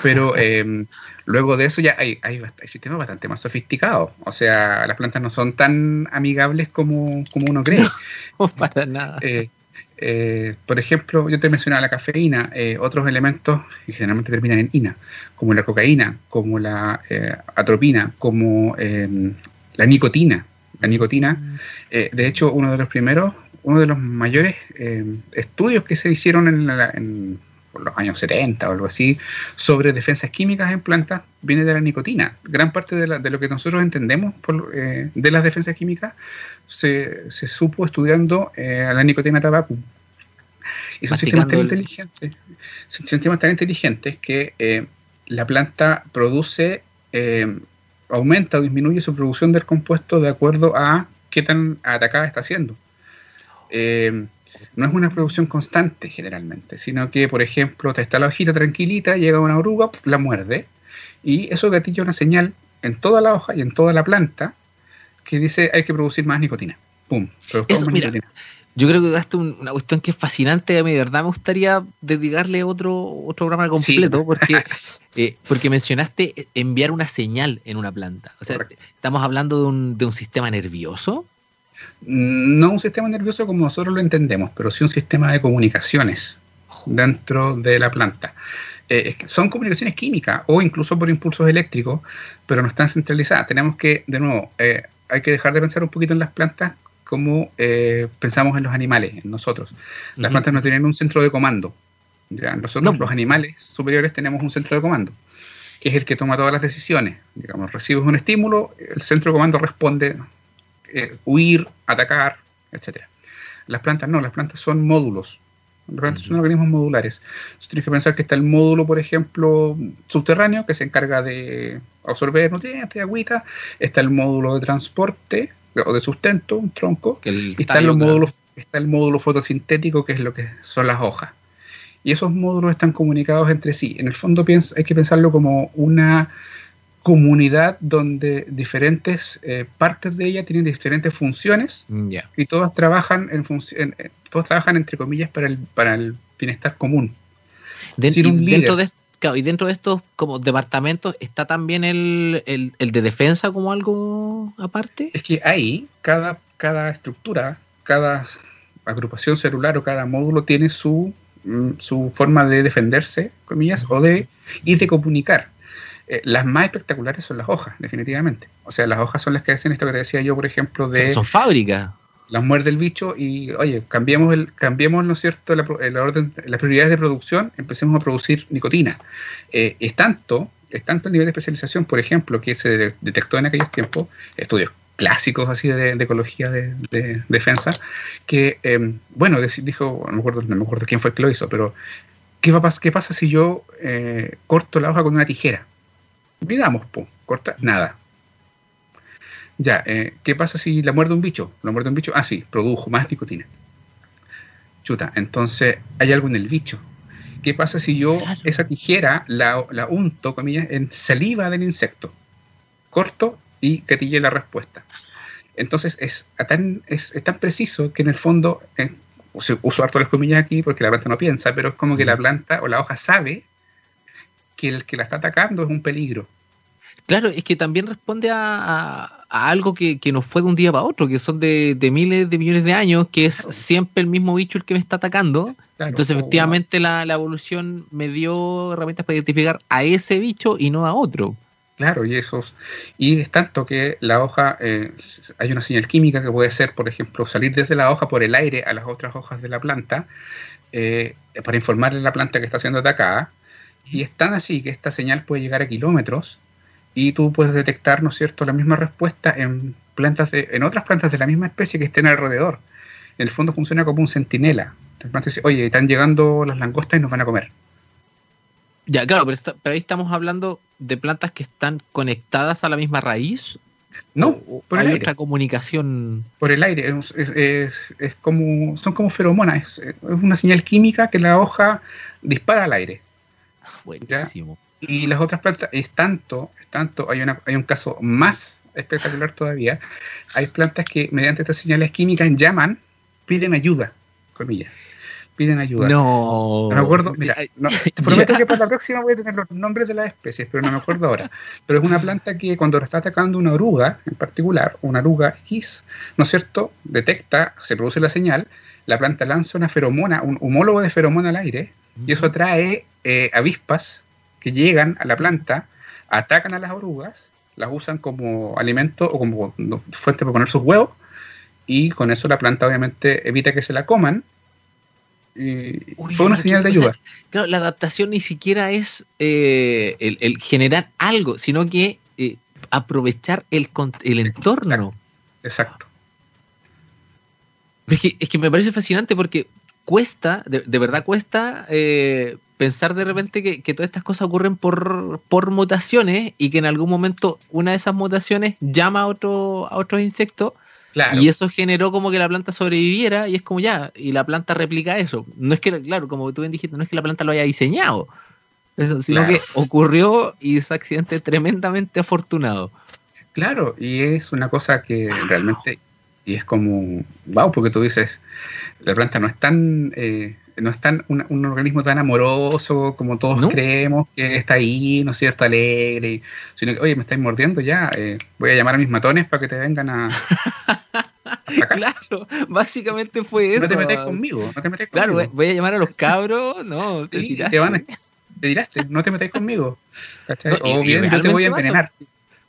Pero *laughs* eh, luego de eso ya hay, hay, hay, sistemas bastante más sofisticados. O sea, las plantas no son tan amigables como, como uno cree. *laughs* No, para nada. Eh, eh, por ejemplo, yo te mencionaba la cafeína, otros elementos que generalmente terminan en ina, como la cocaína, como la atropina, como la nicotina. La nicotina, Mm. de hecho, uno de los primeros, uno de los mayores em, estudios que se hicieron en, la, en, los años 70 o algo así sobre defensas químicas en plantas viene de la nicotina. Gran parte de, la, de lo que nosotros entendemos por, eh, de las defensas químicas se, se supo estudiando eh, a la nicotina tabaco. Y son sistemas tan, el... inteligentes, son sistemas tan inteligentes que eh, la planta produce, eh, aumenta o disminuye su producción del compuesto de acuerdo a qué tan atacada está siendo. Eh, no es una producción constante generalmente, sino que, por ejemplo, está la hojita tranquilita, llega una oruga, la muerde, y eso gatilla una señal en toda la hoja y en toda la planta que dice hay que producir más nicotina. ¡Pum! Eso, mira, nicotina. Yo creo que daste una cuestión que es fascinante. A mí, de verdad, me gustaría dedicarle otro, otro programa completo, *laughs* porque, eh, porque mencionaste enviar una señal en una planta. O sea, ¿estamos hablando de un, de un sistema nervioso? No un sistema nervioso como nosotros lo entendemos, pero sí un sistema de comunicaciones dentro de la planta. Eh, son comunicaciones químicas o incluso por impulsos eléctricos, pero no están centralizadas. Tenemos que, de nuevo, eh, hay que dejar de pensar un poquito en las plantas como eh, pensamos en los animales, en nosotros. Las plantas no tienen un centro de comando. ¿ya? Nosotros, los animales superiores, tenemos un centro de comando, que es el que toma todas las decisiones. Digamos, recibes un estímulo, el centro de comando responde huir, atacar, etc. Las plantas no, las plantas son módulos. son organismos modulares. tienes que pensar que está el módulo, por ejemplo, subterráneo, que se encarga de absorber nutrientes, agüita. Está el módulo de transporte o de sustento, un tronco. y está, los módulos, está el módulo fotosintético, que es lo que son las hojas. Y esos módulos están comunicados entre sí. En el fondo hay que pensarlo como una comunidad donde diferentes eh, partes de ella tienen diferentes funciones y todas trabajan en, función todos trabajan entre comillas para el para el bienestar común. dentro de y dentro de estos como departamentos está también el, de defensa como algo aparte. Es que ahí cada cada estructura, cada agrupación celular o cada módulo tiene su mm, su forma de defenderse, comillas, o de y de comunicar. Eh, las más espectaculares son las hojas, definitivamente. O sea, las hojas son las que hacen esto que te decía yo, por ejemplo, de... Son, fábricas. Las muerde el bicho y, oye, cambiemos, el, cambiemos ¿no es cierto?, la, orden, las prioridades de producción, empecemos a producir nicotina. Eh, es tanto, es tanto el nivel de especialización, por ejemplo, que se detectó en aquellos tiempos, estudios clásicos así de, ecología de, defensa, que, em, bueno, dijo, no me, acuerdo, no me acuerdo quién fue el que lo hizo, pero ¿qué, va, qué pasa si yo eh, corto la hoja con una tijera? Olvidamos, pum, corta, nada. Ya, eh, ¿qué pasa si la muerde un bicho? ¿La muerde un bicho? Ah, sí, produjo más nicotina. Chuta, entonces hay algo en el bicho. ¿Qué pasa si yo esa tijera la, la, unto, comillas, en saliva del insecto? Corto y catille la respuesta. Entonces es tan, es, tan preciso que en el fondo, eh, uso harto las comillas aquí porque la planta no piensa, pero es como que la planta o la hoja sabe que el que la está atacando es un peligro. Claro, es que también responde a, algo que, que, no fue de un día para otro, que son de, miles de millones de años, que es siempre el mismo bicho el que me está atacando. Entonces, efectivamente, la, evolución me dio herramientas para identificar a ese bicho y no a otro. Claro, y esos. Y es tanto que la hoja, eh, hay una señal química que puede ser, por ejemplo, salir desde la hoja por el aire a las otras hojas de la planta, eh, para informarle a la planta que está siendo atacada y es tan así que esta señal puede llegar a kilómetros y tú puedes detectar, ¿no es cierto?, la misma respuesta en plantas de, en otras plantas de la misma especie que estén alrededor. En el fondo funciona como un centinela. Oye, están llegando las langostas y nos van a comer. Ya, claro, pero, ahí estamos hablando de plantas que están conectadas a la misma raíz. No, por hay otra comunicación. Por el aire, es, como, son como feromonas, es, una señal química que la hoja dispara al aire. *laughs* Buenísimo. Y las otras plantas, es tanto, es tanto, hay, una, hay un caso más espectacular todavía. Hay plantas que mediante estas señales químicas llaman, piden ayuda, comillas. Piden ayuda. No. No me acuerdo. Mira, *laughs* te prometo que para la próxima voy a tener los nombres de las especies, pero no me acuerdo ahora. Pero es una planta que cuando está atacando una oruga, en particular, una oruga X, ¿no es cierto? Detecta, se produce la señal, la planta lanza una feromona, un homólogo de feromona al aire, y eso atrae eh, avispas que llegan a la planta, atacan a las orugas, las usan como alimento o como fuente para poner sus huevos, y con eso la planta obviamente evita que se la coman. Y fue una señal de ayuda. claro, la adaptación ni siquiera es eh, el, generar algo, sino que eh, aprovechar el, el entorno. Exacto. Es que, es que me parece fascinante porque cuesta, de, verdad cuesta eh, pensar de repente que, todas estas cosas ocurren por, por mutaciones y que en algún momento una de esas mutaciones llama a, otro, a otros insectos y eso generó como que la planta sobreviviera y es como ya, y la planta replica eso. No es que, claro, como tú bien dijiste, no es que la planta lo haya diseñado, sino que ocurrió y es accidente tremendamente afortunado. Claro, y es una cosa que realmente Y es como, wow, porque tú dices, la planta no es tan, eh, no es tan un, organismo tan amoroso como todos creemos que está ahí, ¿no es cierto?, alegre, sino que, oye, me estáis mordiendo ya, eh, voy a llamar a mis matones para que te vengan a... *laughs* claro, básicamente fue eso. No te metáis conmigo, no te metáis conmigo. Claro, voy a llamar a los cabros, no, *laughs* te, te, van a, te tiraste, no te metáis conmigo. o bien, yo te voy a envenenar.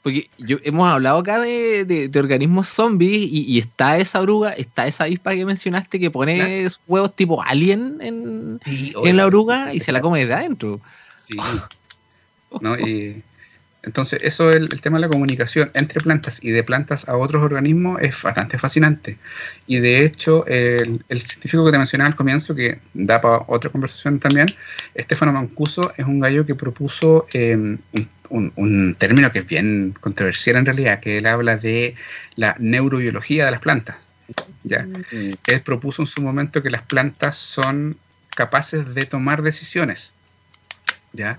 Porque yo, hemos hablado acá de, organismos zombies y, está esa oruga, está esa avispa que mencionaste que pone huevos tipo alien en, en la oruga y se la come de adentro. Sí. ¿No? Y, entonces, eso es el, tema de la comunicación entre plantas y de plantas a otros organismos es bastante fascinante. Y de hecho, el, científico que te mencionaba al comienzo, que da para otra conversación también, Estefano Mancuso es un gallo que propuso un, término que es bien controversial en realidad, que él habla de la neurobiología de las plantas. ¿ya? Mm. Él propuso en su momento que las plantas son capaces de tomar decisiones. ¿ya?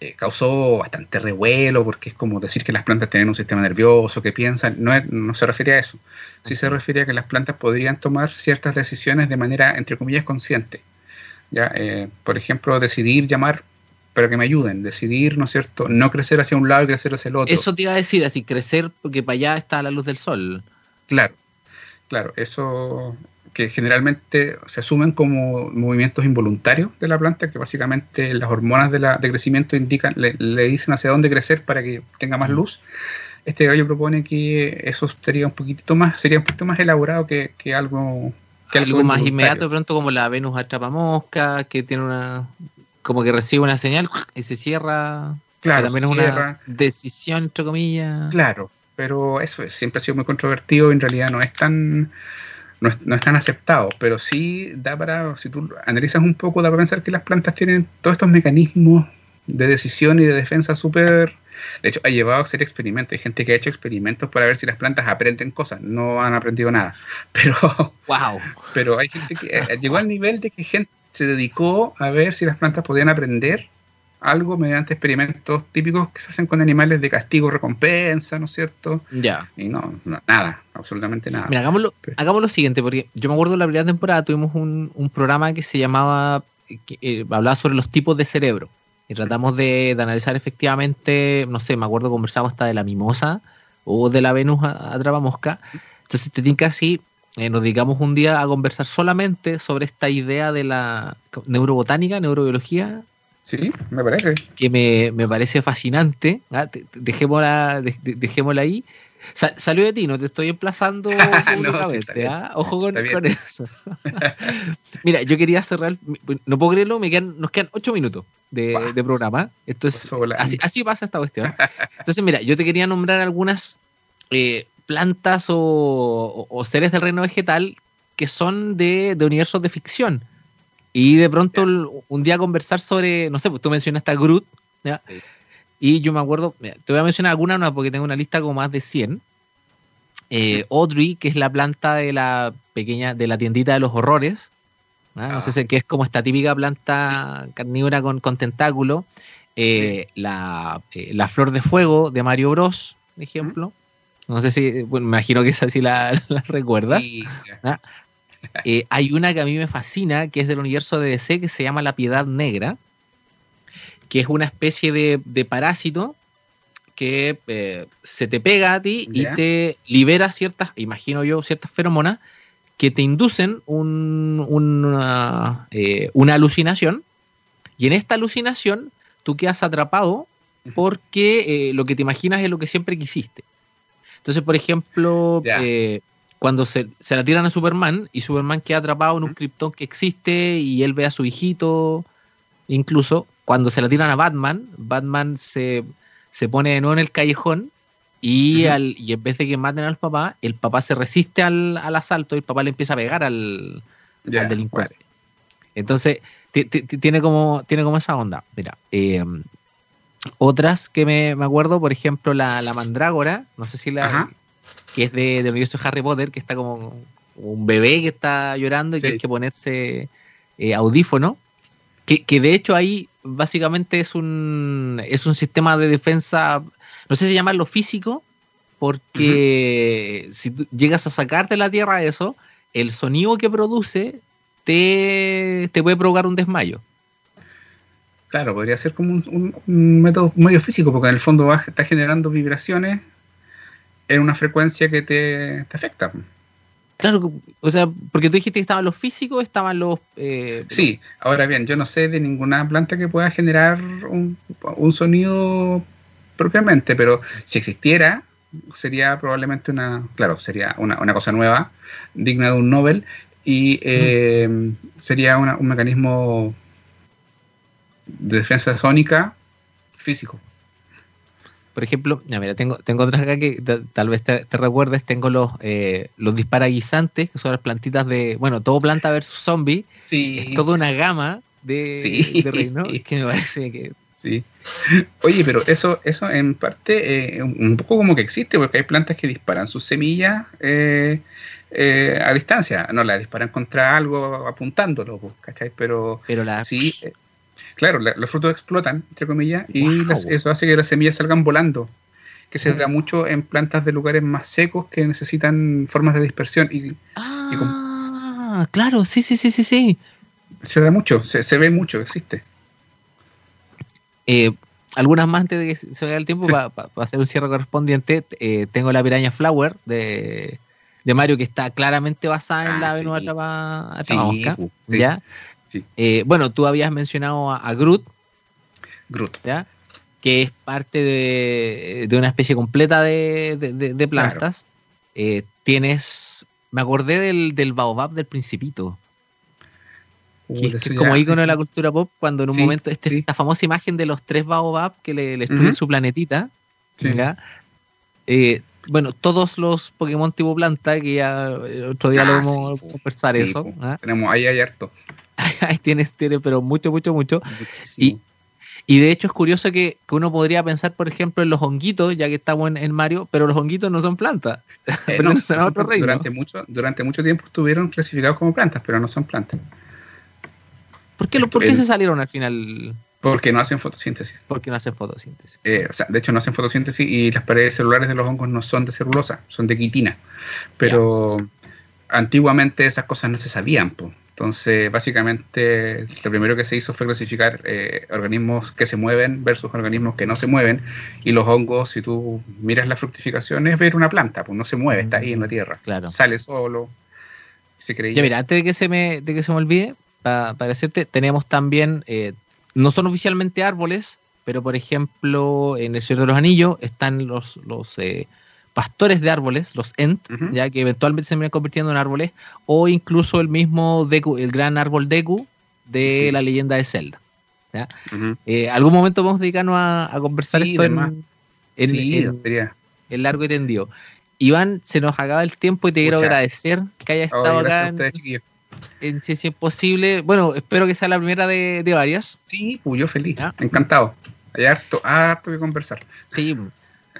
Eh, causó bastante revuelo porque es como decir que las plantas tienen un sistema nervioso, que piensan, no, no se refiere a eso, sí se refiere a que las plantas podrían tomar ciertas decisiones de manera, entre comillas, consciente. ¿ya? Eh, por ejemplo, decidir llamar para que me ayuden, decidir, ¿no es cierto?, no crecer hacia un lado y crecer hacia el otro. Eso te iba a decir, así, crecer porque para allá está la luz del sol. Claro, claro, eso que generalmente se asumen como movimientos involuntarios de la planta, que básicamente las hormonas de, la, de crecimiento indican, le, dicen hacia dónde crecer para que tenga más luz. Este gallo propone que eso sería un poquitito más, sería un poquito más elaborado que, algo que algo, más inmediato de pronto como la Venus atrapamosca, que tiene una como que recibe una señal *laughs* y se cierra. Claro, también es una decisión entre comillas. Claro, pero eso siempre ha sido muy controvertido y en realidad no es tan no es, no tan aceptado, pero sí da para, si tú analizas un poco, da para pensar que las plantas tienen todos estos mecanismos de decisión y de defensa súper... De hecho, ha llevado a hacer experimentos. Hay gente que ha hecho experimentos para ver si las plantas aprenden cosas. No han aprendido nada. *laughs* Pero, wow. pero hay gente que eh, llegó al nivel de que gente se dedicó a ver si las plantas podían aprender algo mediante experimentos típicos que se hacen con animales de castigo recompensa, ¿no es cierto? Ya. Y no, nada, absolutamente nada. Mira, hagámoslo, hagamos lo siguiente, porque yo me acuerdo en la primera temporada tuvimos un, programa que se llamaba, que, eh, hablaba sobre los tipos de cerebro. Y tratamos de, analizar efectivamente, no sé, me acuerdo conversamos hasta de la mimosa o de la Venus a, a mosca. Entonces te tiene así, eh, nos dedicamos un día a conversar solamente sobre esta idea de la neurobotánica, neurobiología, Sí, me parece. Que me, parece fascinante. ¿ah? Dejémosla, dejémosla ahí. salió de ti, no te estoy emplazando *laughs* ¿ah? Ojo con, eso. *laughs* Mira, yo quería cerrar, no puedo creerlo, me quedan, nos quedan ocho minutos de, programa. Esto así, pasa esta cuestión. Entonces, mira, yo te quería nombrar algunas eh, plantas o, seres del reino vegetal que son de, de universos de ficción y de pronto un día conversar sobre, no sé, pues tú mencionaste a Groot, ¿ya? Y yo me acuerdo, te voy a mencionar algunas no, porque tengo una lista como más de 100. Eh, Audrey, que es la planta de la pequeña, de la tiendita de los horrores. No sé si que es como esta típica planta carnívora con, con tentáculo. Eh, la, eh, la, flor de fuego de Mario Bros, por ejemplo. No sé si, bueno, me imagino que esa sí la, *laughs* la recuerdas. Sí, ¿Ah? Eh, hay una que a mí me fascina, que es del universo de DC, que se llama La Piedad Negra, que es una especie de, parásito que eh, se te pega a ti y te libera ciertas, imagino yo, ciertas feromonas que te inducen una, eh, una, alucinación. Y en esta alucinación tú quedas atrapado porque lo que te imaginas es lo que siempre quisiste. Entonces, por ejemplo, cuando se, la tiran a Superman y Superman queda atrapado en un Krypton que existe y él ve a su hijito, incluso cuando se la tiran a Batman, Batman se, pone de nuevo en el callejón y, al, y en vez de que maten al papá, el papá se resiste al, asalto y el papá le empieza a pegar al, delincuente. Entonces, tiene como, tiene como esa onda. Mira, em, otras que me, acuerdo, por ejemplo, la, la mandrágora, no sé si la, que es de, del universo de Harry Potter, que está como un bebé que está llorando y que hay que ponerse eh, audífono. Que, de hecho ahí básicamente es un, es un sistema de defensa, no sé si llamarlo físico, porque si tú llegas a sacarte de la Tierra eso, el sonido que produce te, te puede provocar un desmayo. Claro, podría ser como un, método medio físico, porque en el fondo va, está generando vibraciones en una frecuencia que te, afecta. Claro, o sea, porque tú dijiste que estaban los físicos, estaban los... Eh, sí, ahora bien, yo no sé de ninguna planta que pueda generar un, un sonido propiamente, pero si existiera, sería probablemente una, claro, sería una, una cosa nueva, digna de un Nobel, y eh, sería un mecanismo de defensa sónica físico. Por ejemplo, ya mira, tengo, tengo otras acá que tal vez te, recuerdes, tengo los, eh, los disparaguisantes, que son las plantitas de, bueno, todo planta versus zombie. Sí. Es toda una gama de, sí. de reino, *laughs* que me parece que Sí. Oye, pero eso, eso en parte eh, un poco como que existe, porque hay plantas que disparan sus semillas eh, eh, a distancia, no la disparan contra algo apuntándolo, pues, ¿cachai? Pero, pero la... sí, claro, los frutos explotan, entre comillas, y eso hace que las semillas salgan volando, que se da mucho en plantas de lugares más secos que necesitan formas de dispersión. Y, ah, claro, sí, sí, sí, sí, sí. Se da mucho, se, se ve mucho, existe. Eh, algunas más antes de que se vaya el tiempo para hacer un cierre correspondiente. Eh, tengo la piraña Flower de, Mario que está claramente basada en ah, la Venus Atrapa, ¿ya? Eh, bueno, tú habías mencionado a, Groot. Groot. ¿ya? Que es parte de, una especie completa de, plantas. tienes. Me acordé del, del Baobab del Principito que, como ícono de la *laughs* cultura pop, cuando en un momento, este, esta famosa imagen de los tres Baobab que le, le su planetita, eh, bueno, todos los Pokémon tipo planta, que ya otro día lo ah, vamos a conversar eso. Tenemos, ahí hay harto. *laughs* ahí tienes, tiene, pero mucho, mucho, mucho. Y, y, de hecho es curioso que, que, uno podría pensar, por ejemplo, en los honguitos, ya que estamos en, Mario, pero los honguitos no son plantas. Eh, *laughs* no, durante, mucho, durante mucho tiempo estuvieron clasificados como plantas, pero no son plantas. ¿Por qué, ¿por qué se salieron al final? Porque no hacen fotosíntesis. Porque no hacen fotosíntesis. Eh, o sea, de hecho no hacen fotosíntesis y las paredes celulares de los hongos no son de celulosa, son de quitina. Pero antiguamente esas cosas no se sabían. Pues. Entonces, básicamente, lo primero que se hizo fue clasificar eh, organismos que se mueven versus organismos que no se mueven. Y los hongos, si tú miras la fructificación, es ver una planta, pues no se mueve, está ahí en la tierra. Claro. Sale solo. Se creía. Ya, mira, antes de que se me, de que se me olvide, para, decirte, tenemos también, eh, no son oficialmente árboles, pero por ejemplo, en el Señor de los Anillos están los, los eh, pastores de árboles, los Ent, ya que eventualmente se van convirtiendo en árboles, o incluso el mismo Deku, el gran árbol Deku de la leyenda de Zelda. ¿ya? Eh, algún momento vamos a dedicarnos a, conversar esto en, en, largo y tendido. Iván, se nos acaba el tiempo y te quiero agradecer que hayas estado acá en si es posible. Bueno, espero que sea la primera de, varias. Sí, pues yo feliz, encantado. Hay harto, harto que conversar. Sí.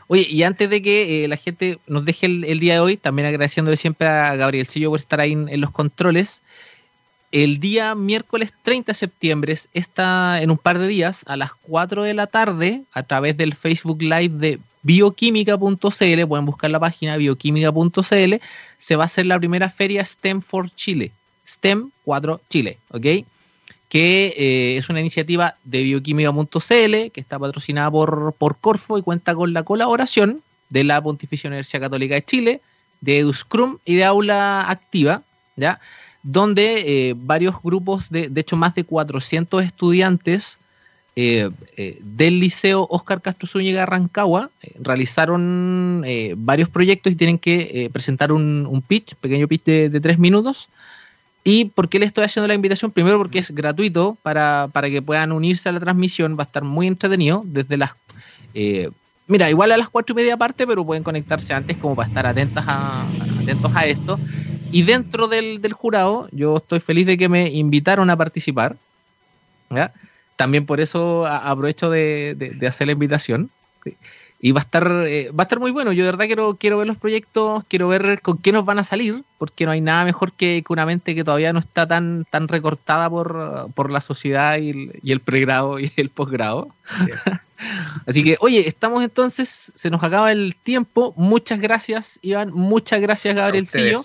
Oye, y antes de que eh, la gente nos deje el, día de hoy, también agradeciéndole siempre a Gabrielcillo por estar ahí en, los controles. El día miércoles 30 de septiembre, está en un par de días, a las 4 de la tarde, a través del Facebook Live de bioquímica.cl, pueden buscar la página bioquímica.cl, se va a hacer la primera feria STEM for Chile. STEM 4 Chile, ¿ok? Que eh, es una iniciativa de bioquímica.cl que está patrocinada por, por Corfo y cuenta con la colaboración de la Pontificia Universidad Católica de Chile, de EduScrum y de Aula Activa, ¿ya? Donde eh, varios grupos, de, de hecho más de 400 estudiantes eh, del Liceo Oscar Castro Zúñiga Rancagua realizaron varios proyectos y tienen que presentar un, un, pitch, pequeño pitch de, de tres minutos, ¿Y por qué le estoy haciendo la invitación? Primero porque es gratuito para, que puedan unirse a la transmisión, va a estar muy entretenido desde las... Eh, mira, igual a las cuatro y media aparte, pero pueden conectarse antes como para estar atentas atentos a esto. Y dentro del, jurado, yo estoy feliz de que me invitaron a participar. También por eso aprovecho de, hacer la invitación. Y va a estar eh, va a estar muy bueno. Yo de verdad quiero, quiero ver los proyectos, quiero ver con qué nos van a salir, porque no hay nada mejor que, una mente que todavía no está tan, tan recortada por, por la sociedad y el, pregrado y el posgrado. *laughs* Así que, oye, estamos entonces, se nos acaba el tiempo. Muchas gracias, Iván. Muchas gracias, Gabriel Sillo.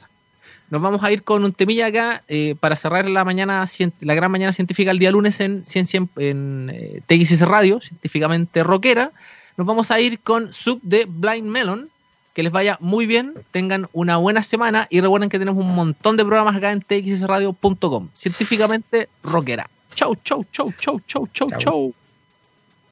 Nos vamos a ir con un temilla acá eh, para cerrar la mañana, la gran mañana científica el día lunes en Ciencia en, en TXS Radio, científicamente rockera. Nos vamos a ir con Sub de Blind Melon. Que les vaya muy bien, tengan una buena semana y recuerden que tenemos un montón de programas acá en txsradio.com. Científicamente rockera. Chau, chau, chau, chau, chau, chau, chau.